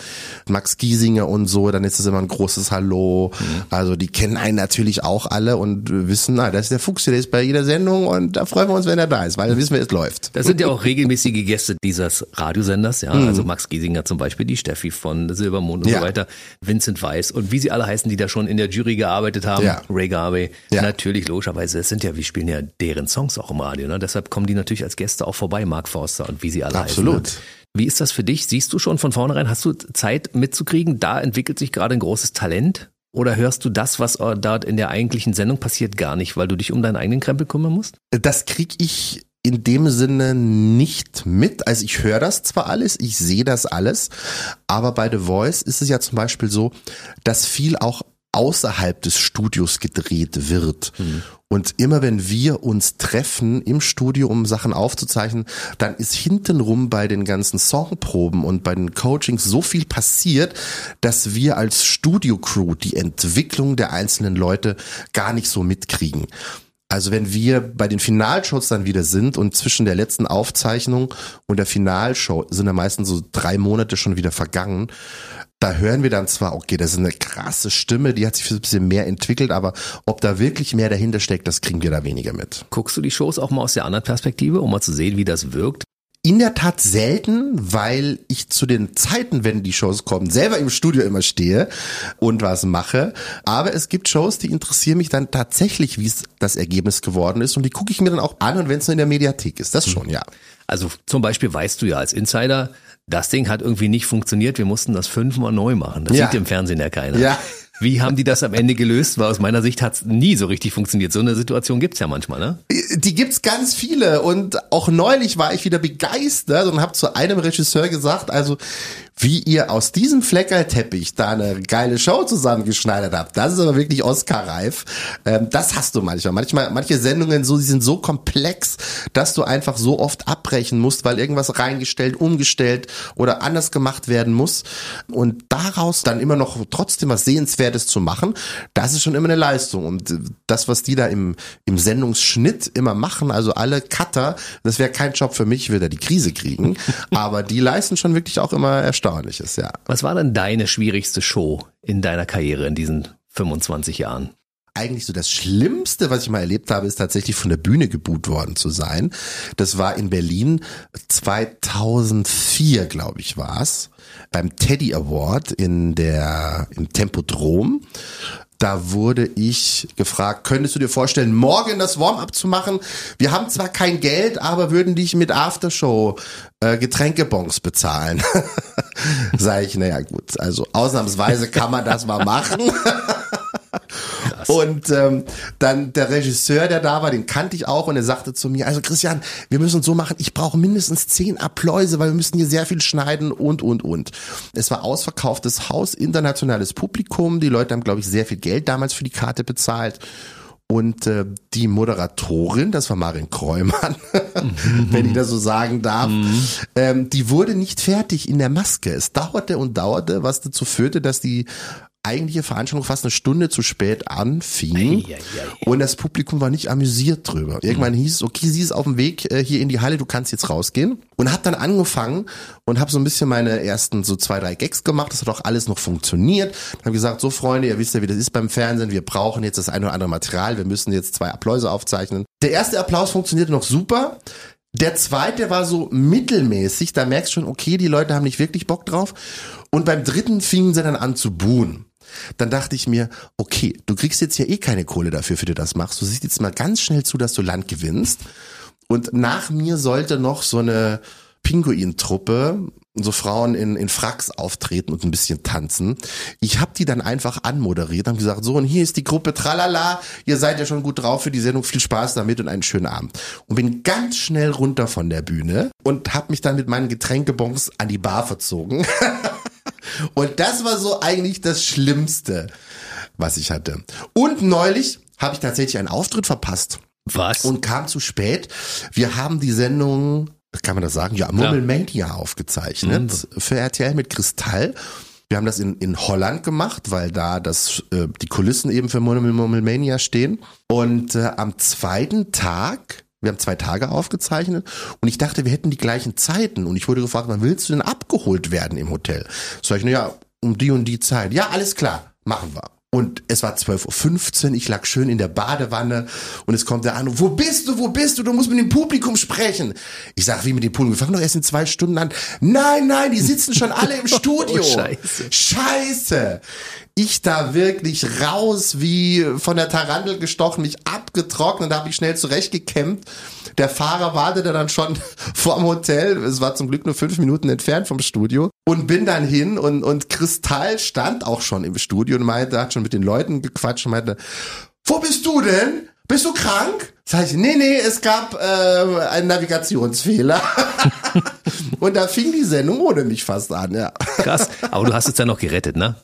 Max Giesinger und so, dann ist es immer ein großes Hallo. Mhm. Also die kennen einen natürlich auch alle und wissen, na, das ist der Fuchs, der ist bei jeder Sendung und da freuen wir uns, wenn er da ist, weil dann wissen wir, es läuft. Das sind ja auch regelmäßige Gäste dieses Radiosenders, ja. Mhm. Also Max Giesinger zum Beispiel, die Steffi von Silbermond und ja. so weiter, Vincent Weiss und wie sie alle heißen, die da schon in der Jury gearbeitet haben, ja. Ray Garvey. Ja. Natürlich, logischerweise, es sind ja, wir spielen ja deren Songs auch im Radio, ne? Deshalb kommen die natürlich als Gäste auch vorbei, Mark Forster und wie sie alle Absolut. heißen. Ne? Wie ist das für dich? Siehst du schon von vornherein, hast du Zeit mitzukriegen, da entwickelt sich gerade ein großes Talent? Oder hörst du das, was dort in der eigentlichen Sendung passiert, gar nicht, weil du dich um deinen eigenen Krempel kümmern musst? Das krieg ich in dem Sinne nicht mit. Also ich höre das zwar alles, ich sehe das alles, aber bei The Voice ist es ja zum Beispiel so, dass viel auch außerhalb des Studios gedreht wird. Mhm. Und immer wenn wir uns treffen im Studio, um Sachen aufzuzeichnen, dann ist hintenrum bei den ganzen Songproben und bei den Coachings so viel passiert, dass wir als Studio-Crew die Entwicklung der einzelnen Leute gar nicht so mitkriegen. Also wenn wir bei den Finalshows dann wieder sind und zwischen der letzten Aufzeichnung und der Finalshow sind ja meistens so drei Monate schon wieder vergangen, da hören wir dann zwar, okay, das ist eine krasse Stimme, die hat sich ein bisschen mehr entwickelt, aber ob da wirklich mehr dahinter steckt, das kriegen wir da weniger mit. Guckst du die Shows auch mal aus der anderen Perspektive, um mal zu sehen, wie das wirkt? In der Tat selten, weil ich zu den Zeiten, wenn die Shows kommen, selber im Studio immer stehe und was mache. Aber es gibt Shows, die interessieren mich dann tatsächlich, wie es das Ergebnis geworden ist. Und die gucke ich mir dann auch an und wenn es nur in der Mediathek ist, das schon, ja. Also zum Beispiel weißt du ja als Insider, das Ding hat irgendwie nicht funktioniert, wir mussten das fünfmal neu machen. Das ja. sieht im Fernsehen ja keiner. Ja. Wie haben die das am Ende gelöst? Weil aus meiner Sicht hat es nie so richtig funktioniert. So eine Situation gibt's ja manchmal, ne? Die gibt's ganz viele. Und auch neulich war ich wieder begeistert und habe zu einem Regisseur gesagt, also wie ihr aus diesem Fleckerteppich da eine geile Show zusammengeschneidert habt, das ist aber wirklich Oscar-reif. Ähm, das hast du manchmal. Manchmal, manche Sendungen so, die sind so komplex, dass du einfach so oft abbrechen musst, weil irgendwas reingestellt, umgestellt oder anders gemacht werden muss. Und daraus dann immer noch trotzdem was Sehenswertes zu machen, das ist schon immer eine Leistung. Und das, was die da im, im Sendungsschnitt immer machen, also alle Cutter, das wäre kein Job für mich, ich würde da die Krise kriegen. <laughs> Aber die leisten schon wirklich auch immer Erstaunliches, ja. Was war denn deine schwierigste Show in deiner Karriere in diesen 25 Jahren? eigentlich so das Schlimmste, was ich mal erlebt habe, ist tatsächlich von der Bühne geboot worden zu sein. Das war in Berlin 2004, glaube ich, war's beim Teddy Award in der im Tempodrom. Da wurde ich gefragt, könntest du dir vorstellen, morgen das Warm-up zu machen? Wir haben zwar kein Geld, aber würden dich mit Aftershow äh, Getränkebons bezahlen. <laughs> Sag ich, naja gut, also ausnahmsweise kann man das mal machen. <laughs> Und ähm, dann der Regisseur, der da war, den kannte ich auch und er sagte zu mir, also Christian, wir müssen uns so machen, ich brauche mindestens zehn Appläuse, weil wir müssen hier sehr viel schneiden und, und, und. Es war ausverkauftes Haus, internationales Publikum, die Leute haben, glaube ich, sehr viel Geld damals für die Karte bezahlt. Und äh, die Moderatorin, das war Marin Kräumann, <laughs> wenn ich das so sagen darf, mhm. ähm, die wurde nicht fertig in der Maske. Es dauerte und dauerte, was dazu führte, dass die eigentliche Veranstaltung fast eine Stunde zu spät anfing ei, ei, ei. und das Publikum war nicht amüsiert drüber. Irgendwann mhm. hieß es, okay, sie ist auf dem Weg äh, hier in die Halle, du kannst jetzt rausgehen und hab dann angefangen und hab so ein bisschen meine ersten so zwei, drei Gags gemacht, das hat auch alles noch funktioniert. Dann habe gesagt, so Freunde, ihr wisst ja, wie das ist beim Fernsehen, wir brauchen jetzt das eine oder andere Material, wir müssen jetzt zwei Appläuse aufzeichnen. Der erste Applaus funktionierte noch super. Der zweite war so mittelmäßig, da merkst du schon, okay, die Leute haben nicht wirklich Bock drauf. Und beim dritten fingen sie dann an zu buhen. Dann dachte ich mir, okay, du kriegst jetzt ja eh keine Kohle dafür, für du das machst. Du siehst jetzt mal ganz schnell zu, dass du Land gewinnst. Und nach mir sollte noch so eine Pinguin-Truppe, so Frauen in, in Fracks auftreten und ein bisschen tanzen. Ich habe die dann einfach anmoderiert und gesagt, so und hier ist die Gruppe, tralala, ihr seid ja schon gut drauf für die Sendung, viel Spaß damit und einen schönen Abend. Und bin ganz schnell runter von der Bühne und habe mich dann mit meinen Getränkebons an die Bar verzogen. <laughs> Und das war so eigentlich das Schlimmste, was ich hatte. Und neulich habe ich tatsächlich einen Auftritt verpasst. Was? Und kam zu spät. Wir haben die Sendung, kann man das sagen? Ja, Murmelmania aufgezeichnet mhm. für RTL mit Kristall. Wir haben das in, in Holland gemacht, weil da das, äh, die Kulissen eben für Murmelmania stehen. Und äh, am zweiten Tag wir haben zwei Tage aufgezeichnet und ich dachte, wir hätten die gleichen Zeiten. Und ich wurde gefragt, wann willst du denn abgeholt werden im Hotel? Sag ich, na ja, um die und die Zeit. Ja, alles klar, machen wir. Und es war 12.15 Uhr, ich lag schön in der Badewanne und es kommt der an, wo bist du, wo bist du, du musst mit dem Publikum sprechen. Ich sag, wie mit dem Publikum, wir fangen doch erst in zwei Stunden an. Nein, nein, die sitzen schon alle im <laughs> Studio. oh, scheiße. Scheiße. Ich da wirklich raus wie von der Tarantel gestochen, mich abgetrocknet, da habe ich schnell zurechtgekämmt. Der Fahrer wartete dann schon <laughs> vorm Hotel, es war zum Glück nur fünf Minuten entfernt vom Studio und bin dann hin und, und Kristall stand auch schon im Studio und meinte, hat schon mit den Leuten gequatscht und meinte, wo bist du denn? Bist du krank? Sag ich, nee, nee, es gab äh, einen Navigationsfehler. <laughs> und da fing die Sendung ohne mich fast an, ja. Krass. Aber du hast es ja noch gerettet, ne?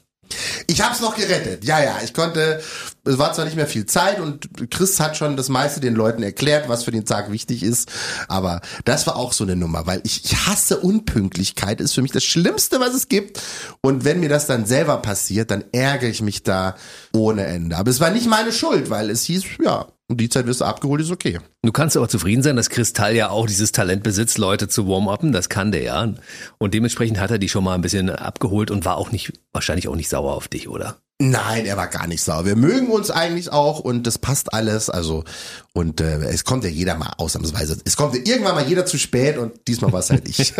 Ich hab's noch gerettet. Ja, ja, ich konnte, es war zwar nicht mehr viel Zeit und Chris hat schon das meiste den Leuten erklärt, was für den Tag wichtig ist, aber das war auch so eine Nummer, weil ich, ich hasse Unpünktlichkeit, ist für mich das Schlimmste, was es gibt und wenn mir das dann selber passiert, dann ärgere ich mich da ohne Ende. Aber es war nicht meine Schuld, weil es hieß, ja, und die Zeit wirst du abgeholt, ist okay. Du kannst aber zufrieden sein, dass Kristall ja auch dieses Talent besitzt, Leute zu warm-upen. Das kann der ja. Und dementsprechend hat er die schon mal ein bisschen abgeholt und war auch nicht, wahrscheinlich auch nicht sauer auf dich, oder? Nein, er war gar nicht sauer. Wir mögen uns eigentlich auch und das passt alles. Also und äh, es kommt ja jeder mal ausnahmsweise. Es kommt ja irgendwann mal jeder zu spät und diesmal war es halt ich.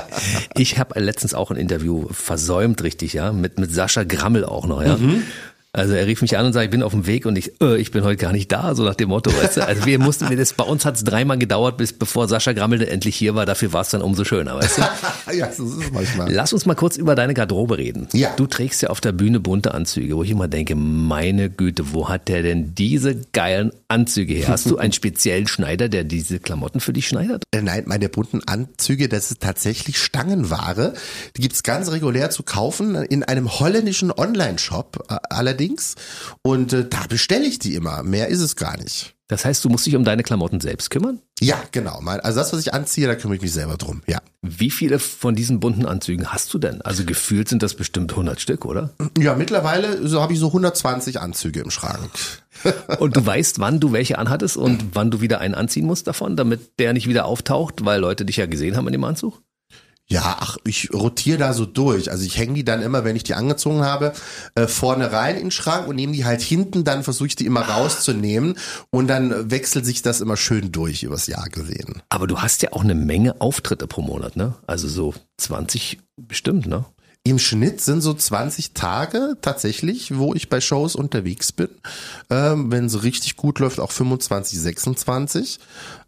<laughs> ich habe letztens auch ein Interview versäumt, richtig, ja, mit mit Sascha Grammel auch noch, ja. Mhm. Also er rief mich an und sagte, ich bin auf dem Weg und ich, äh, ich bin heute gar nicht da, so nach dem Motto. Weißt du? Also wir mussten, wir das, bei uns hat es dreimal gedauert, bis bevor Sascha Grammel endlich hier war. Dafür war es dann umso schöner, weißt du? <laughs> ja, das ist manchmal. Lass uns mal kurz über deine Garderobe reden. Ja. Du trägst ja auf der Bühne bunte Anzüge, wo ich immer denke, meine Güte, wo hat der denn diese geilen Anzüge her? Hast du einen speziellen Schneider, der diese Klamotten für dich schneidet? Äh, nein, meine bunten Anzüge, das ist tatsächlich Stangenware. Die gibt's ganz regulär zu kaufen in einem holländischen Online-Shop. Äh, allerdings allerdings. Und äh, da bestelle ich die immer. Mehr ist es gar nicht. Das heißt, du musst dich um deine Klamotten selbst kümmern? Ja, genau. Also das, was ich anziehe, da kümmere ich mich selber drum, ja. Wie viele von diesen bunten Anzügen hast du denn? Also gefühlt sind das bestimmt 100 Stück, oder? Ja, mittlerweile so habe ich so 120 Anzüge im Schrank. <laughs> und du weißt, wann du welche anhattest und wann du wieder einen anziehen musst davon, damit der nicht wieder auftaucht, weil Leute dich ja gesehen haben in dem Anzug? Ja, ach, ich rotiere da so durch. Also ich hänge die dann immer, wenn ich die angezogen habe, äh, vorne rein in den Schrank und nehme die halt hinten, dann versuche ich die immer rauszunehmen und dann wechselt sich das immer schön durch übers Jahr gesehen. Aber du hast ja auch eine Menge Auftritte pro Monat, ne? Also so 20 bestimmt, ne? Im Schnitt sind so 20 Tage tatsächlich, wo ich bei Shows unterwegs bin. Ähm, Wenn es richtig gut läuft, auch 25, 26.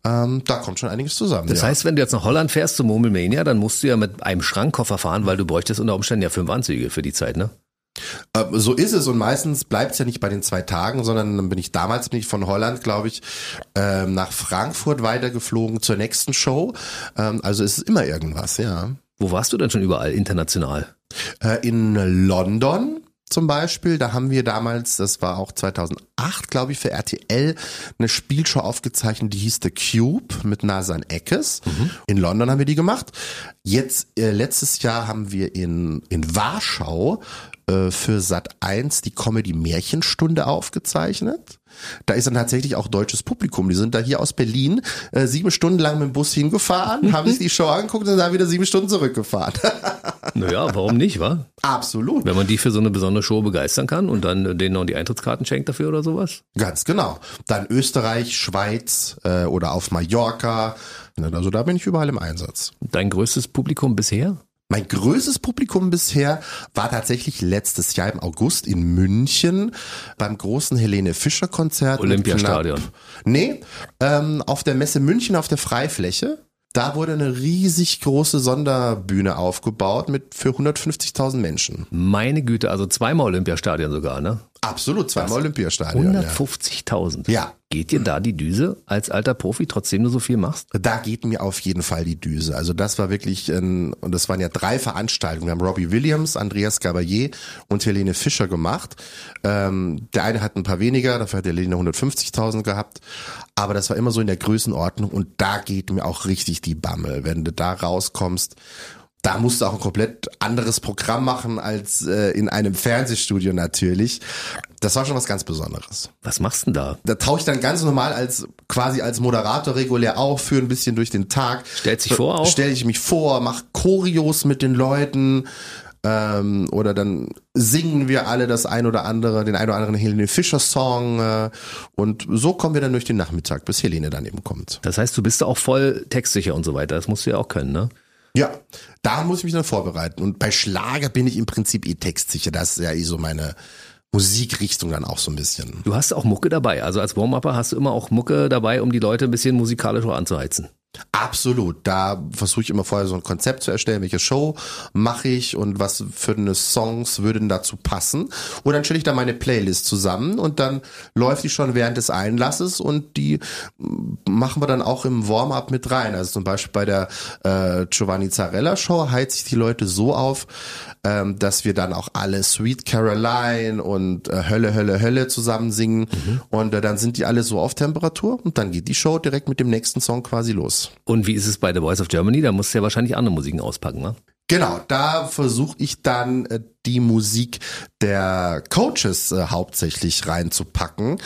Ähm, da kommt schon einiges zusammen. Das ja. heißt, wenn du jetzt nach Holland fährst zum Murmelmania, dann musst du ja mit einem Schrankkoffer fahren, weil du bräuchtest unter Umständen ja fünf Anzüge für die Zeit, ne? Ähm, so ist es und meistens bleibt es ja nicht bei den zwei Tagen, sondern dann bin ich damals bin ich von Holland, glaube ich, ähm, nach Frankfurt weitergeflogen zur nächsten Show. Ähm, also es ist immer irgendwas, ja. Wo warst du denn schon überall international? Äh, in London zum Beispiel, da haben wir damals, das war auch 2008, glaube ich, für RTL eine Spielshow aufgezeichnet, die hieß The Cube mit Nasan Eckes. Mhm. In London haben wir die gemacht. Jetzt, äh, letztes Jahr haben wir in, in Warschau äh, für Sat 1 die Comedy Märchenstunde aufgezeichnet. Da ist dann tatsächlich auch deutsches Publikum. Die sind da hier aus Berlin äh, sieben Stunden lang mit dem Bus hingefahren, <laughs> haben sich die Show angeguckt und dann wieder sieben Stunden zurückgefahren. <laughs> naja, warum nicht, wa? Absolut. Wenn man die für so eine besondere Show begeistern kann und dann denen noch die Eintrittskarten schenkt dafür oder sowas? Ganz genau. Dann Österreich, Schweiz äh, oder auf Mallorca. Also da bin ich überall im Einsatz. Dein größtes Publikum bisher? Mein größtes Publikum bisher war tatsächlich letztes Jahr im August in München beim großen Helene Fischer Konzert. Olympiastadion. Nee, ähm, auf der Messe München auf der Freifläche. Da wurde eine riesig große Sonderbühne aufgebaut mit für 150.000 Menschen. Meine Güte, also zweimal Olympiastadion sogar, ne? Absolut, zweimal Olympiastadion. 150.000. Ja. Geht dir da die Düse als alter Profi, trotzdem du so viel machst? Da geht mir auf jeden Fall die Düse. Also das war wirklich, ein, und das waren ja drei Veranstaltungen. Wir haben Robbie Williams, Andreas Gabalier und Helene Fischer gemacht. Ähm, der eine hat ein paar weniger, dafür hat Helene 150.000 gehabt. Aber das war immer so in der Größenordnung und da geht mir auch richtig die Bammel. Wenn du da rauskommst da musst du auch ein komplett anderes Programm machen als äh, in einem Fernsehstudio natürlich. Das war schon was ganz Besonderes. Was machst du denn da? Da tauche ich dann ganz normal als quasi als Moderator regulär auf, führe ein bisschen durch den Tag. Stellt sich vor auch? Stell ich mich vor, mach Choreos mit den Leuten ähm, oder dann singen wir alle das ein oder andere, den ein oder anderen Helene Fischer Song äh, und so kommen wir dann durch den Nachmittag, bis Helene dann eben kommt. Das heißt, du bist auch voll textsicher und so weiter. Das musst du ja auch können, ne? Ja, da muss ich mich dann vorbereiten. Und bei Schlager bin ich im Prinzip eh textsicher. Das ist ja eh so meine Musikrichtung dann auch so ein bisschen. Du hast auch Mucke dabei. Also als Warm-Upper hast du immer auch Mucke dabei, um die Leute ein bisschen musikalischer anzuheizen. Absolut. Da versuche ich immer vorher so ein Konzept zu erstellen, welche Show mache ich und was für eine Songs würden dazu passen. Und dann stelle ich da meine Playlist zusammen und dann läuft die schon während des Einlasses und die machen wir dann auch im Warm-up mit rein. Also zum Beispiel bei der äh, Giovanni Zarella Show heizt sich die Leute so auf, ähm, dass wir dann auch alle Sweet Caroline und äh, Hölle, Hölle, Hölle zusammen singen. Mhm. Und äh, dann sind die alle so auf Temperatur und dann geht die Show direkt mit dem nächsten Song quasi los. Und wie ist es bei The Voice of Germany? Da musst du ja wahrscheinlich andere Musiken auspacken, ne? Genau, da versuche ich dann äh, die Musik der Coaches äh, hauptsächlich reinzupacken.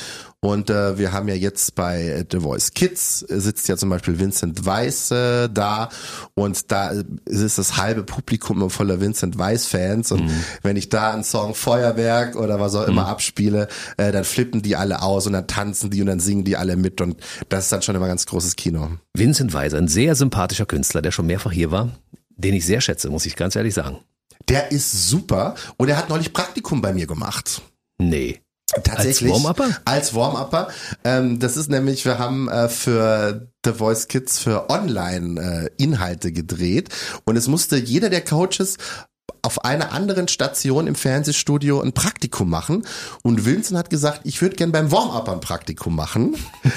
Und äh, wir haben ja jetzt bei The Voice Kids äh, sitzt ja zum Beispiel Vincent Weiss äh, da und da ist das halbe Publikum voller Vincent Weiss Fans und mhm. wenn ich da einen Song Feuerwerk oder was auch immer mhm. abspiele, äh, dann flippen die alle aus und dann tanzen die und dann singen die alle mit und das ist dann schon immer ganz großes Kino. Vincent Weiss, ein sehr sympathischer Künstler, der schon mehrfach hier war, den ich sehr schätze, muss ich ganz ehrlich sagen. Der ist super und er hat neulich Praktikum bei mir gemacht. Nee. Tatsächlich. Als Warm-Upper? Als Warm-Upper. Ähm, das ist nämlich, wir haben äh, für The Voice Kids für Online-Inhalte äh, gedreht und es musste jeder der Coaches auf einer anderen Station im Fernsehstudio ein Praktikum machen und Vincent hat gesagt, ich würde gern beim Warm-Upper ein Praktikum machen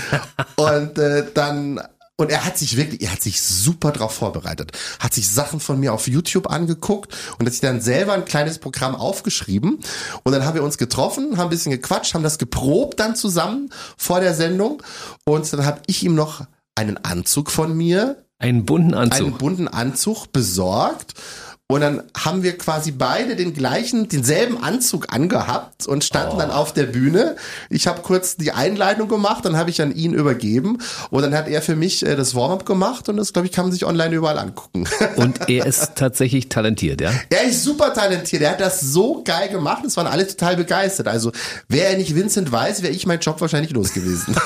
<laughs> und äh, dann und er hat sich wirklich, er hat sich super drauf vorbereitet, hat sich Sachen von mir auf YouTube angeguckt und hat sich dann selber ein kleines Programm aufgeschrieben. Und dann haben wir uns getroffen, haben ein bisschen gequatscht, haben das geprobt dann zusammen vor der Sendung. Und dann habe ich ihm noch einen Anzug von mir. Einen bunten Anzug. Einen bunten Anzug besorgt und dann haben wir quasi beide den gleichen, denselben Anzug angehabt und standen oh. dann auf der Bühne. Ich habe kurz die Einleitung gemacht, dann habe ich an ihn übergeben und dann hat er für mich äh, das Warm-up gemacht und das, glaube ich, kann man sich online überall angucken. <laughs> Und er ist tatsächlich talentiert, ja? Er ist super talentiert. Er hat das so geil gemacht. Es waren alle total begeistert. Also wäre er nicht Vincent Weiß, wäre ich meinen Job wahrscheinlich los gewesen. <laughs>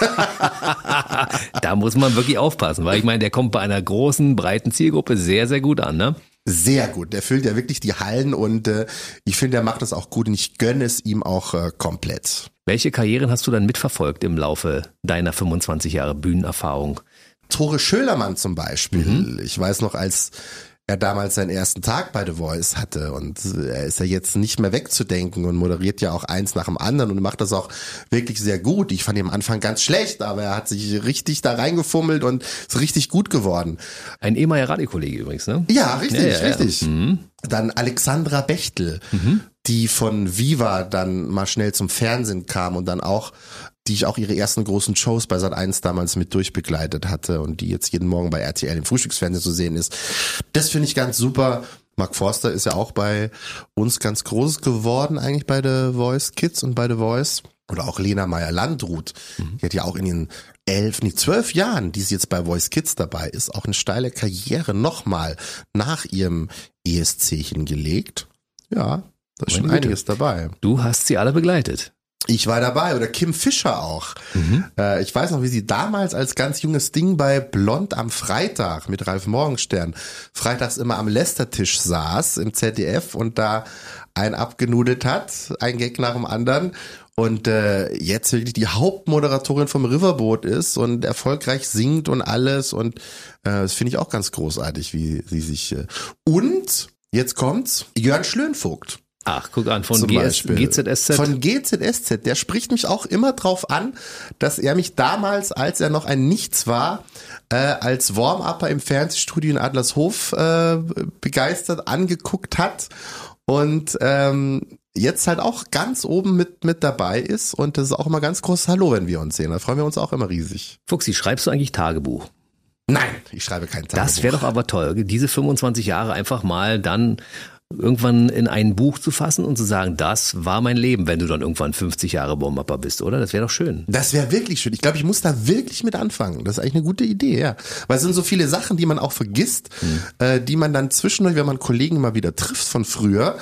<laughs> da muss man wirklich aufpassen, weil ich meine, der kommt bei einer großen, breiten Zielgruppe sehr, sehr gut an, ne? Sehr gut. Der füllt ja wirklich die Hallen und äh, ich finde, er macht das auch gut und ich gönne es ihm auch äh, komplett. Welche Karrieren hast du dann mitverfolgt im Laufe deiner 25 Jahre Bühnenerfahrung? Tore Schölermann zum Beispiel. Mhm. Ich weiß noch, als er damals seinen ersten Tag bei The Voice hatte und er ist ja jetzt nicht mehr wegzudenken und moderiert ja auch eins nach dem anderen und macht das auch wirklich sehr gut. Ich fand ihn am Anfang ganz schlecht, aber er hat sich richtig da reingefummelt und ist richtig gut geworden. Ein ehemaliger Radiokollege übrigens, ne? Ja, richtig, ja, ja, richtig. Ja. Mhm. Dann Alexandra Bechtel, mhm. die von Viva dann mal schnell zum Fernsehen kam und dann auch die ich auch ihre ersten großen Shows bei Sat1 damals mit durchbegleitet hatte und die jetzt jeden Morgen bei RTL im Frühstücksfernsehen zu sehen ist. Das finde ich ganz super. Mark Forster ist ja auch bei uns ganz groß geworden, eigentlich bei The Voice Kids und bei The Voice. Oder auch Lena Meyer-Landrut. Mhm. Die hat ja auch in den elf, nee, zwölf Jahren, die sie jetzt bei Voice Kids dabei ist, auch eine steile Karriere nochmal nach ihrem ESC hingelegt. Ja, da ist schon einiges dabei. Du hast sie alle begleitet. Ich war dabei oder Kim Fischer auch. Mhm. Äh, ich weiß noch, wie sie damals als ganz junges Ding bei Blond am Freitag mit Ralf Morgenstern freitags immer am Lästertisch saß im ZDF und da ein abgenudelt hat, ein Gag nach dem anderen und äh, jetzt wirklich die Hauptmoderatorin vom Riverboot ist und erfolgreich singt und alles und äh, das finde ich auch ganz großartig, wie sie sich äh und jetzt kommt's Jörn Schlönvogt Ach, guck an, von GS, GZSZ. Von GZSZ. Der spricht mich auch immer drauf an, dass er mich damals, als er noch ein Nichts war, äh, als Warm-Upper im Fernsehstudio in Adlershof äh, begeistert angeguckt hat und ähm, jetzt halt auch ganz oben mit, mit dabei ist. Und das ist auch immer ganz großes Hallo, wenn wir uns sehen. Da freuen wir uns auch immer riesig. Fuchsi, schreibst du eigentlich Tagebuch? Nein, ich schreibe kein Tagebuch. Das wäre doch aber toll, diese 25 Jahre einfach mal dann irgendwann in ein Buch zu fassen und zu sagen, das war mein Leben, wenn du dann irgendwann 50 Jahre Bomberpapa bist, oder? Das wäre doch schön. Das wäre wirklich schön. Ich glaube, ich muss da wirklich mit anfangen. Das ist eigentlich eine gute Idee, ja. Weil es sind so viele Sachen, die man auch vergisst, hm. äh, die man dann zwischendurch, wenn man Kollegen mal wieder trifft von früher,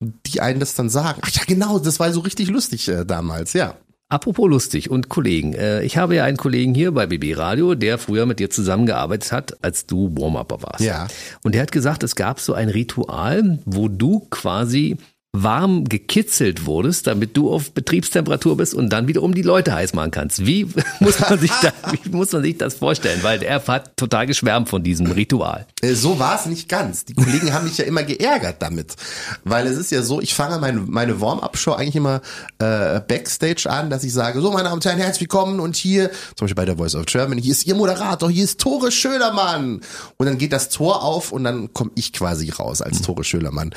die einen das dann sagen. Ach ja, genau, das war so richtig lustig äh, damals, ja. Apropos lustig und Kollegen. Äh, ich habe ja einen Kollegen hier bei BB Radio, der früher mit dir zusammengearbeitet hat, als du Warm-Upper warst. Ja. Und der hat gesagt, es gab so ein Ritual, wo du quasi warm gekitzelt wurdest, damit du auf Betriebstemperatur bist und dann wiederum die Leute heiß machen kannst. Wie <laughs> muss man sich, da, wie muss man sich das vorstellen? Weil er hat total geschwärmt von diesem Ritual. Äh, So war es nicht ganz. Die Kollegen haben mich ja immer geärgert damit. Weil es ist ja so, ich fange meine, meine Warm-Up-Show eigentlich immer äh, Backstage an, dass ich sage, so meine Damen und Herren, herzlich willkommen und hier, zum Beispiel bei der Voice of Germany, hier ist Ihr Moderator, hier ist Tore Schölermann. Und dann geht das Tor auf und dann komme ich quasi raus als Tore Schölermann.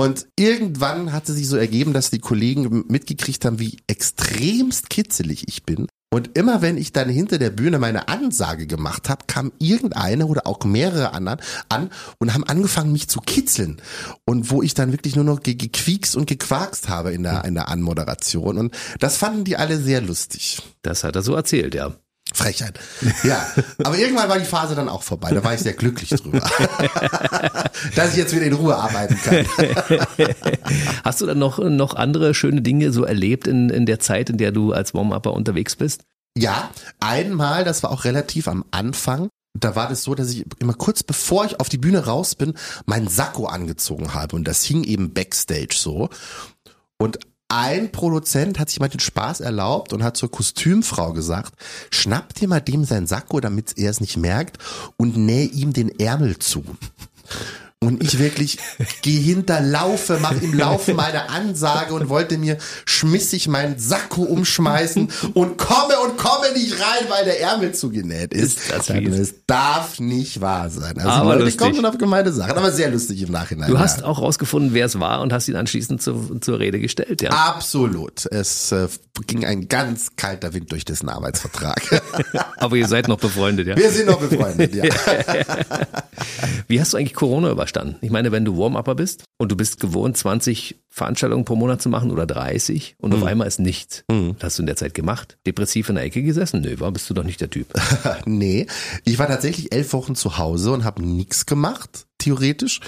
Und irgendwann hat es sich so ergeben, dass die Kollegen mitgekriegt haben, wie extremst kitzelig ich bin. Und immer wenn ich dann hinter der Bühne meine Ansage gemacht habe, kam irgendeine oder auch mehrere anderen an und haben angefangen, mich zu kitzeln. Und wo ich dann wirklich nur noch ge gequiekst und gequakst habe in der, in der Anmoderation. Und das fanden die alle sehr lustig. Das hat er so erzählt, ja. Frechheit. <laughs> Ja, aber irgendwann war die Phase dann auch vorbei. Da war ich sehr glücklich drüber. <laughs> Dass ich jetzt wieder in Ruhe arbeiten kann. <laughs> Hast du dann noch, noch andere schöne Dinge so erlebt in, in der Zeit, in der du als Warm-Upper unterwegs bist? Ja, einmal, das war auch relativ am Anfang. Da war das so, dass ich immer kurz bevor ich auf die Bühne raus bin, meinen Sakko angezogen habe. Und das hing eben backstage so. Und ein Produzent hat sich mal den Spaß erlaubt und hat zur Kostümfrau gesagt, schnapp dir mal dem sein Sakko, damit er es nicht merkt und nähe ihm den Ärmel zu. Und ich wirklich gehe hinterlaufe, mache im Laufen meine Ansage und wollte mir schmissig meinen Sakko umschmeißen und komme und komme nicht rein, weil der Ärmel zugenäht ist. Ist das Ich. Es darf nicht wahr sein. Also Aber Leute lustig. kommen schon auf gemeine Sachen, aber sehr lustig im Nachhinein. Du ja. hast auch rausgefunden, wer es war und hast ihn anschließend zur, zur Rede gestellt, ja. Absolut. Es äh, ging ein ganz kalter Wind durch diesen Arbeitsvertrag. <laughs> Aber ihr seid noch befreundet, ja. Wir sind noch befreundet, ja. <laughs> Wie hast du eigentlich Corona überstanden? Ich meine, wenn du Warm-Upper bist und du bist gewohnt, 20 Veranstaltungen pro Monat zu machen oder 30 und auf einmal ist nichts. Was hast du in der Zeit gemacht? Depressiv in der Ecke gesessen? Nö, war bist du doch nicht der Typ. <laughs> nee, ich war tatsächlich elf Wochen zu Hause und habe nichts gemacht, theoretisch,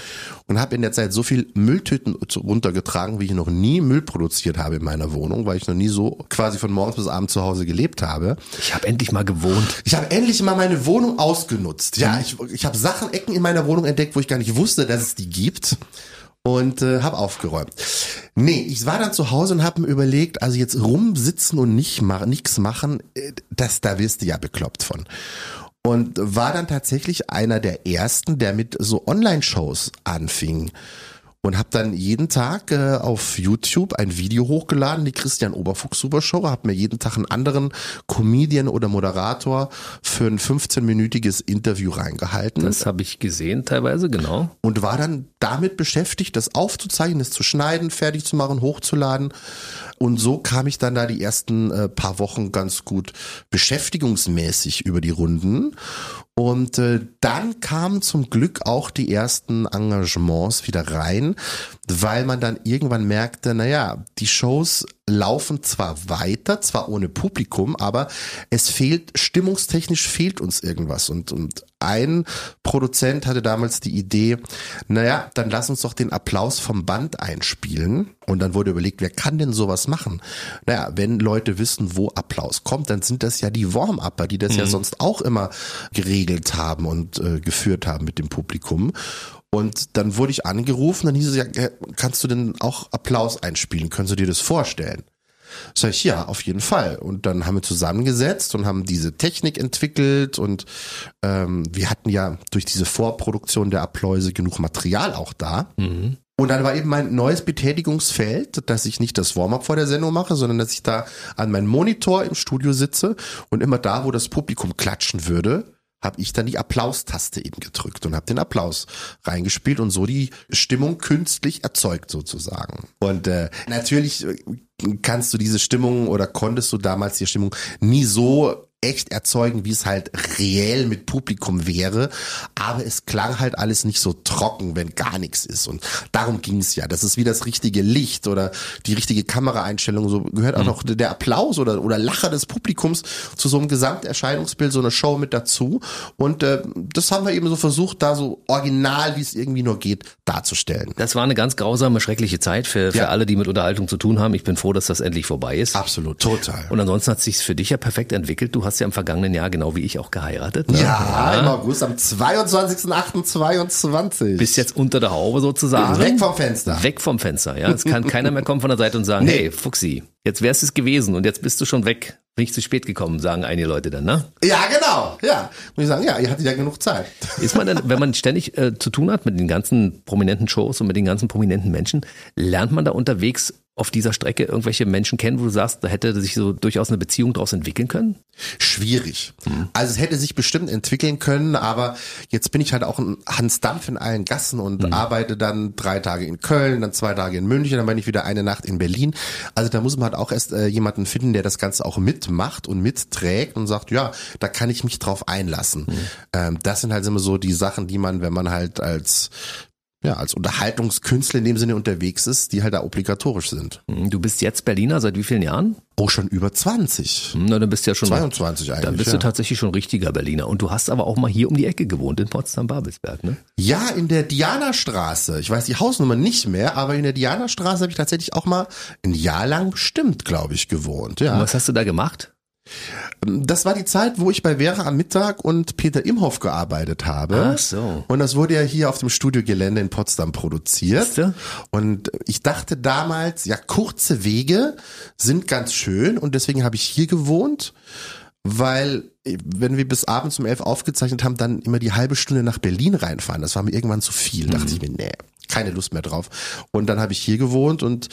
und habe in der Zeit so viel Mülltüten runtergetragen, wie ich noch nie Müll produziert habe in meiner Wohnung, weil ich noch nie so quasi von morgens bis abends zu Hause gelebt habe. Ich habe endlich mal gewohnt. Ich habe endlich mal meine Wohnung ausgenutzt. Ja, ich, ich habe Sachen, Ecken in meiner Wohnung entdeckt, wo ich gar nicht wusste, dass es die gibt. Und äh, habe aufgeräumt. Nee, ich war dann zu Hause und habe mir überlegt, also jetzt rumsitzen und nicht machen, nichts machen, äh, das da wirst du ja bekloppt von. Und war dann tatsächlich einer der ersten, der mit so Online-Shows anfing und habe dann jeden Tag äh, auf YouTube ein Video hochgeladen, die Christian Oberfuchs Super Show, habe mir jeden Tag einen anderen Comedian oder Moderator für ein 15-minütiges Interview reingehalten Das habe ich gesehen teilweise, genau. und war dann damit beschäftigt, das aufzuzeichnen, das zu schneiden, fertig zu machen, hochzuladen. Und so kam ich dann da die ersten äh, paar Wochen ganz gut beschäftigungsmäßig über die Runden. Und äh, dann kamen zum Glück auch die ersten Engagements wieder rein, weil man dann irgendwann merkte, naja, die Shows laufen zwar weiter, zwar ohne Publikum, aber es fehlt, stimmungstechnisch fehlt uns irgendwas. Und, und ein Produzent hatte damals die Idee, naja, dann lass uns doch den Applaus vom Band einspielen. Und dann wurde überlegt, wer kann denn sowas machen? Naja, wenn Leute wissen, wo Applaus kommt, dann sind das ja die Warm-Upper, die das ja sonst auch immer geregelt haben und äh, geführt haben mit dem Publikum. Und dann wurde ich angerufen, dann hieß es ja, kannst du denn auch Applaus einspielen? Können Sie dir das vorstellen? Sag ich, ja, auf jeden Fall. Und dann haben wir zusammengesetzt und haben diese Technik entwickelt und ähm, wir hatten ja durch diese Vorproduktion der Appläuse genug Material auch da. Und dann war eben mein neues Betätigungsfeld, dass ich nicht das Warm-up vor der Sendung mache, sondern dass ich da an meinem Monitor im Studio sitze und immer da, wo das Publikum klatschen würde, habe ich dann die Applaustaste eben gedrückt und habe den Applaus reingespielt und so die Stimmung künstlich erzeugt sozusagen. Und äh, natürlich kannst du diese Stimmung oder konntest du damals die Stimmung nie so echt erzeugen, wie es halt reell mit Publikum wäre. aber es klang halt alles nicht so trocken, wenn gar nichts ist. Und darum ging es ja. Das ist wie das richtige Licht oder die richtige Kameraeinstellung. So gehört auch mhm. noch der Applaus oder, oder Lacher des Publikums zu so einem Gesamterscheinungsbild, so eine Show mit dazu. Und äh, das haben wir eben so versucht, da so original, wie es irgendwie nur geht, darzustellen. Das war eine ganz grausame, schreckliche Zeit für, für ja. alle, die mit Unterhaltung zu tun haben. Ich bin froh, dass das endlich vorbei ist. Absolut, total. Und ansonsten hat sich für dich ja perfekt entwickelt. Du hast ja im vergangenen Jahr genau wie ich auch geheiratet. Ne? Ja, ja, im August am 22.08.22. Bist jetzt unter der Haube sozusagen. Weg vom Fenster. Weg vom Fenster, ja. Es kann keiner mehr kommen von der Seite und sagen, nee. hey, Fuxi, jetzt wär's es gewesen und jetzt bist du schon weg. Bin ich zu spät gekommen, sagen einige Leute dann, ne? Ja, genau. Ja. Muss ich sagen, ja, ihr hattet ja genug Zeit. Ist man denn, wenn man ständig äh, zu tun hat mit den ganzen prominenten Shows und mit den ganzen prominenten Menschen, lernt man da unterwegs auf dieser Strecke irgendwelche Menschen kennen, wo du sagst, da hätte sich so durchaus eine Beziehung daraus entwickeln können? Schwierig. Mhm. Also es hätte sich bestimmt entwickeln können, aber jetzt bin ich halt auch ein Hans Dampf in allen Gassen und mhm. arbeite dann drei Tage in Köln, dann zwei Tage in München, dann bin ich wieder eine Nacht in Berlin. Also da muss man halt auch erst äh, jemanden finden, der das Ganze auch mitmacht und mitträgt und sagt, ja, da kann ich mich drauf einlassen. Mhm. Ähm, das sind halt immer so die Sachen, die man, wenn man halt als ja, als Unterhaltungskünstler in dem Sinne unterwegs ist, die halt da obligatorisch sind. Mhm, du bist jetzt Berliner seit wie vielen Jahren? Oh, schon über 20. Mhm, na, dann bist du ja schon 22 eigentlich. Dann bist ja. du tatsächlich schon richtiger Berliner. Und du hast aber auch mal hier um die Ecke gewohnt, in Potsdam-Babelsberg, ne? Ja, in der Dianastraße. Ich weiß die Hausnummer nicht mehr, aber in der Dianastraße habe ich tatsächlich auch mal ein Jahr lang bestimmt, glaube ich, gewohnt. Ja. Und was hast du da gemacht? Das war die Zeit, wo ich bei Vera am Mittag und Peter Imhoff gearbeitet habe. Ach so. Und das wurde ja hier auf dem Studiogelände in Potsdam produziert. Und ich dachte damals, ja, kurze Wege sind ganz schön und deswegen habe ich hier gewohnt, weil wenn wir bis abends um elf aufgezeichnet haben, dann immer die halbe Stunde nach Berlin reinfahren. Das war mir irgendwann zu viel. Mhm. Dachte ich mir, nee, keine Lust mehr drauf. Und dann habe ich hier gewohnt und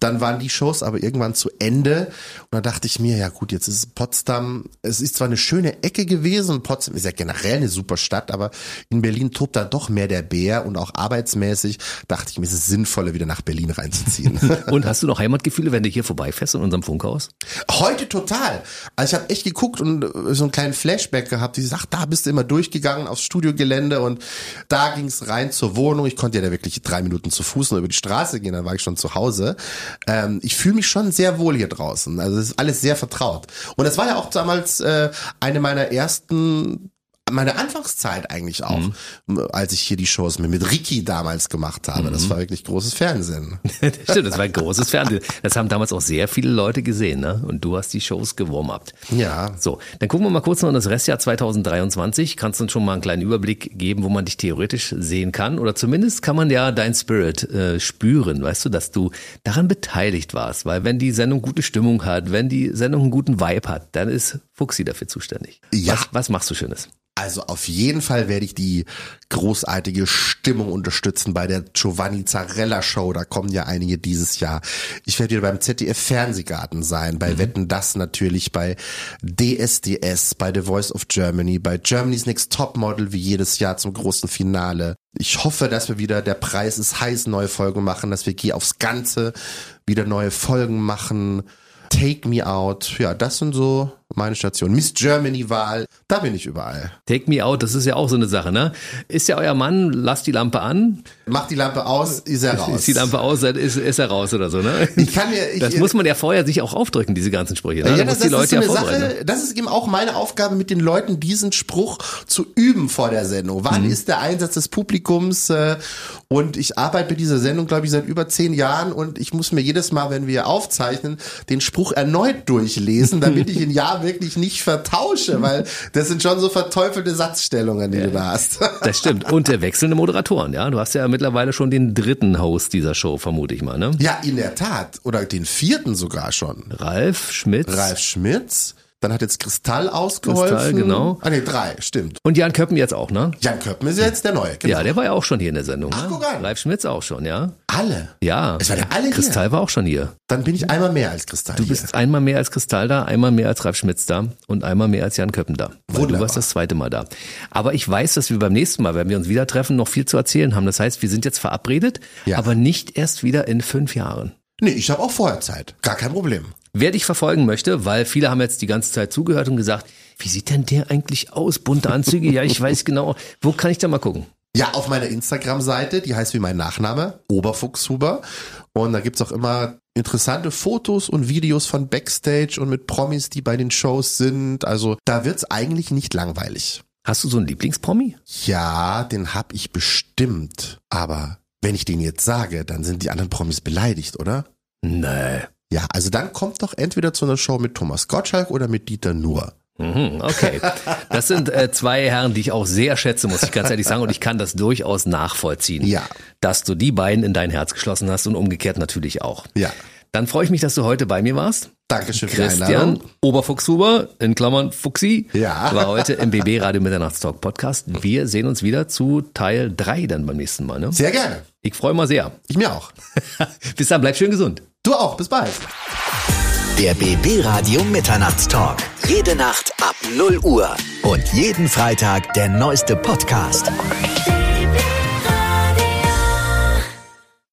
dann waren die Shows aber irgendwann zu Ende. Und dann dachte ich mir, ja gut, jetzt ist Potsdam, es ist zwar eine schöne Ecke gewesen, Potsdam ist ja generell eine super Stadt, aber in Berlin tobt da doch mehr der Bär und auch arbeitsmäßig dachte ich mir, es ist sinnvoller, wieder nach Berlin reinzuziehen. <laughs> und hast du noch Heimatgefühle, wenn du hier vorbeifährst in unserem Funkhaus? Heute total. Also ich habe echt geguckt und so einen kleinen Flashback gehabt, die sagt, da bist du immer durchgegangen aufs Studiogelände und da ging es rein zur Wohnung. Ich konnte ja da wirklich drei Minuten zu Fuß nur über die Straße gehen, dann war ich schon zu Hause. Ähm, ich fühle mich schon sehr wohl hier draußen. Also es ist alles sehr vertraut. Und es war ja auch damals äh, eine meiner ersten meine Anfangszeit eigentlich auch, mhm. als ich hier die Shows mit, mit Ricky damals gemacht habe. Mhm. Das war wirklich großes Fernsehen. <laughs> Stimmt, das war großes Fernsehen. Das haben damals auch sehr viele Leute gesehen, ne? Und du hast die Shows gewarmt. Ja. So, dann gucken wir mal kurz noch in das Restjahr 2023. Kannst du uns schon mal einen kleinen Überblick geben, wo man dich theoretisch sehen kann? Oder zumindest kann man ja dein Spirit äh, spüren, weißt du, dass du daran beteiligt warst. Weil wenn die Sendung gute Stimmung hat, wenn die Sendung einen guten Vibe hat, dann ist Fuxi dafür zuständig. Ja. Was, was machst du Schönes? Also auf jeden Fall werde ich die großartige Stimmung unterstützen bei der Giovanni Zarella Show. Da kommen ja einige dieses Jahr. Ich werde wieder beim ZDF Fernsehgarten sein, bei mhm. Wetten das natürlich, bei DSDS, bei The Voice of Germany, bei Germany's Next Top Model wie jedes Jahr zum großen Finale. Ich hoffe, dass wir wieder der Preis ist heiß neue Folgen machen, dass wir Geh aufs Ganze wieder neue Folgen machen. Take Me Out, ja, das sind so meine Station. Miss Germany-Wahl, da bin ich überall. Take Me Out, das ist ja auch so eine Sache, ne? Ist ja euer Mann, lasst die Lampe an. Macht die Lampe aus, ist er <laughs> raus. Ist die Lampe aus, ist, ist er raus oder so, ne? Ich kann mir, ich, das muss man ja vorher sich auch aufdrücken, diese ganzen Sprüche. Ne? Ja, das, das, ist so eine ja Sache, das ist eben auch meine Aufgabe mit den Leuten, diesen Spruch zu üben vor der Sendung. Wann mhm. ist der Einsatz des Publikums? Äh, und ich arbeite bei dieser Sendung, glaube ich, seit über zehn Jahren und ich muss mir jedes Mal, wenn wir aufzeichnen, den Spruch erneut durchlesen, damit ich <laughs> ihn ja wirklich nicht vertausche, weil das sind schon so verteufelte Satzstellungen, die ja, du da hast. Das stimmt. Und der wechselnde Moderatoren, ja. Du hast ja mittlerweile schon den dritten Host dieser Show, vermute ich mal, ne? Ja, in der Tat. Oder den vierten sogar schon. Ralf Schmitz. Ralf Schmitz. Dann hat jetzt Kristall ausgeholfen. Kristall, genau. Ah, nee, drei, stimmt. Und Jan Köppen jetzt auch, ne? Jan Köppen ist jetzt der Neue, genau. Ja, der war ja auch schon hier in der Sendung. Ach, ne? guck an. Ralf Schmitz auch schon, ja. Alle? Ja. Es waren ja alle Kristall hier. war auch schon hier. Dann bin ich einmal mehr als Kristall Du bist einmal mehr als Kristall da, einmal mehr als Ralf Schmitz da und einmal mehr als Jan Köppen da. Weil du warst das zweite Mal da. Aber ich weiß, dass wir beim nächsten Mal, wenn wir uns wieder treffen, noch viel zu erzählen haben. Das heißt, wir sind jetzt verabredet, ja. aber nicht erst wieder in fünf Jahren. Nee, ich habe auch vorher Zeit. Gar kein Problem. Wer dich verfolgen möchte, weil viele haben jetzt die ganze Zeit zugehört und gesagt, Wie sieht denn der eigentlich aus? Bunte Anzüge? Ja, ich weiß genau. Wo kann ich da mal gucken? Ja, auf meiner Instagram-Seite, die heißt wie mein Nachname, Oberfuchshuber. Und da gibt's auch immer interessante Fotos und Videos von Backstage und mit Promis, die bei den Shows sind. Also da wird's eigentlich nicht langweilig. Hast du so einen Lieblingspromi? Ja, den hab ich bestimmt. Aber wenn ich den jetzt sage, dann sind die anderen Promis beleidigt, oder? Nee. Ja, also dann kommt doch entweder zu einer Show mit Thomas Gottschalk oder mit Dieter Nuhr. Mhm, okay. Das sind äh, zwei Herren, die ich auch sehr schätze, muss ich ganz ehrlich sagen. Und ich kann das durchaus nachvollziehen. Ja. Dass du die beiden in dein Herz geschlossen hast und umgekehrt natürlich auch. Ja. Dann freue ich mich, dass du heute bei mir warst. Dankeschön für die Christian Einladung. Oberfuchshuber, in Klammern Fuchsi, Ja. war heute im BB Radio Mitternachtstalk Podcast. Wir sehen uns wieder zu Teil 3 dann beim nächsten Mal. Ne? Sehr gerne. Ich freue mich sehr. Ich mir auch. <laughs> Bis dann, bleib schön gesund. Du auch. Bis bald. Der BB Radio Mitternachtstalk. Jede Nacht ab 0 Uhr. Und jeden Freitag der neueste Podcast.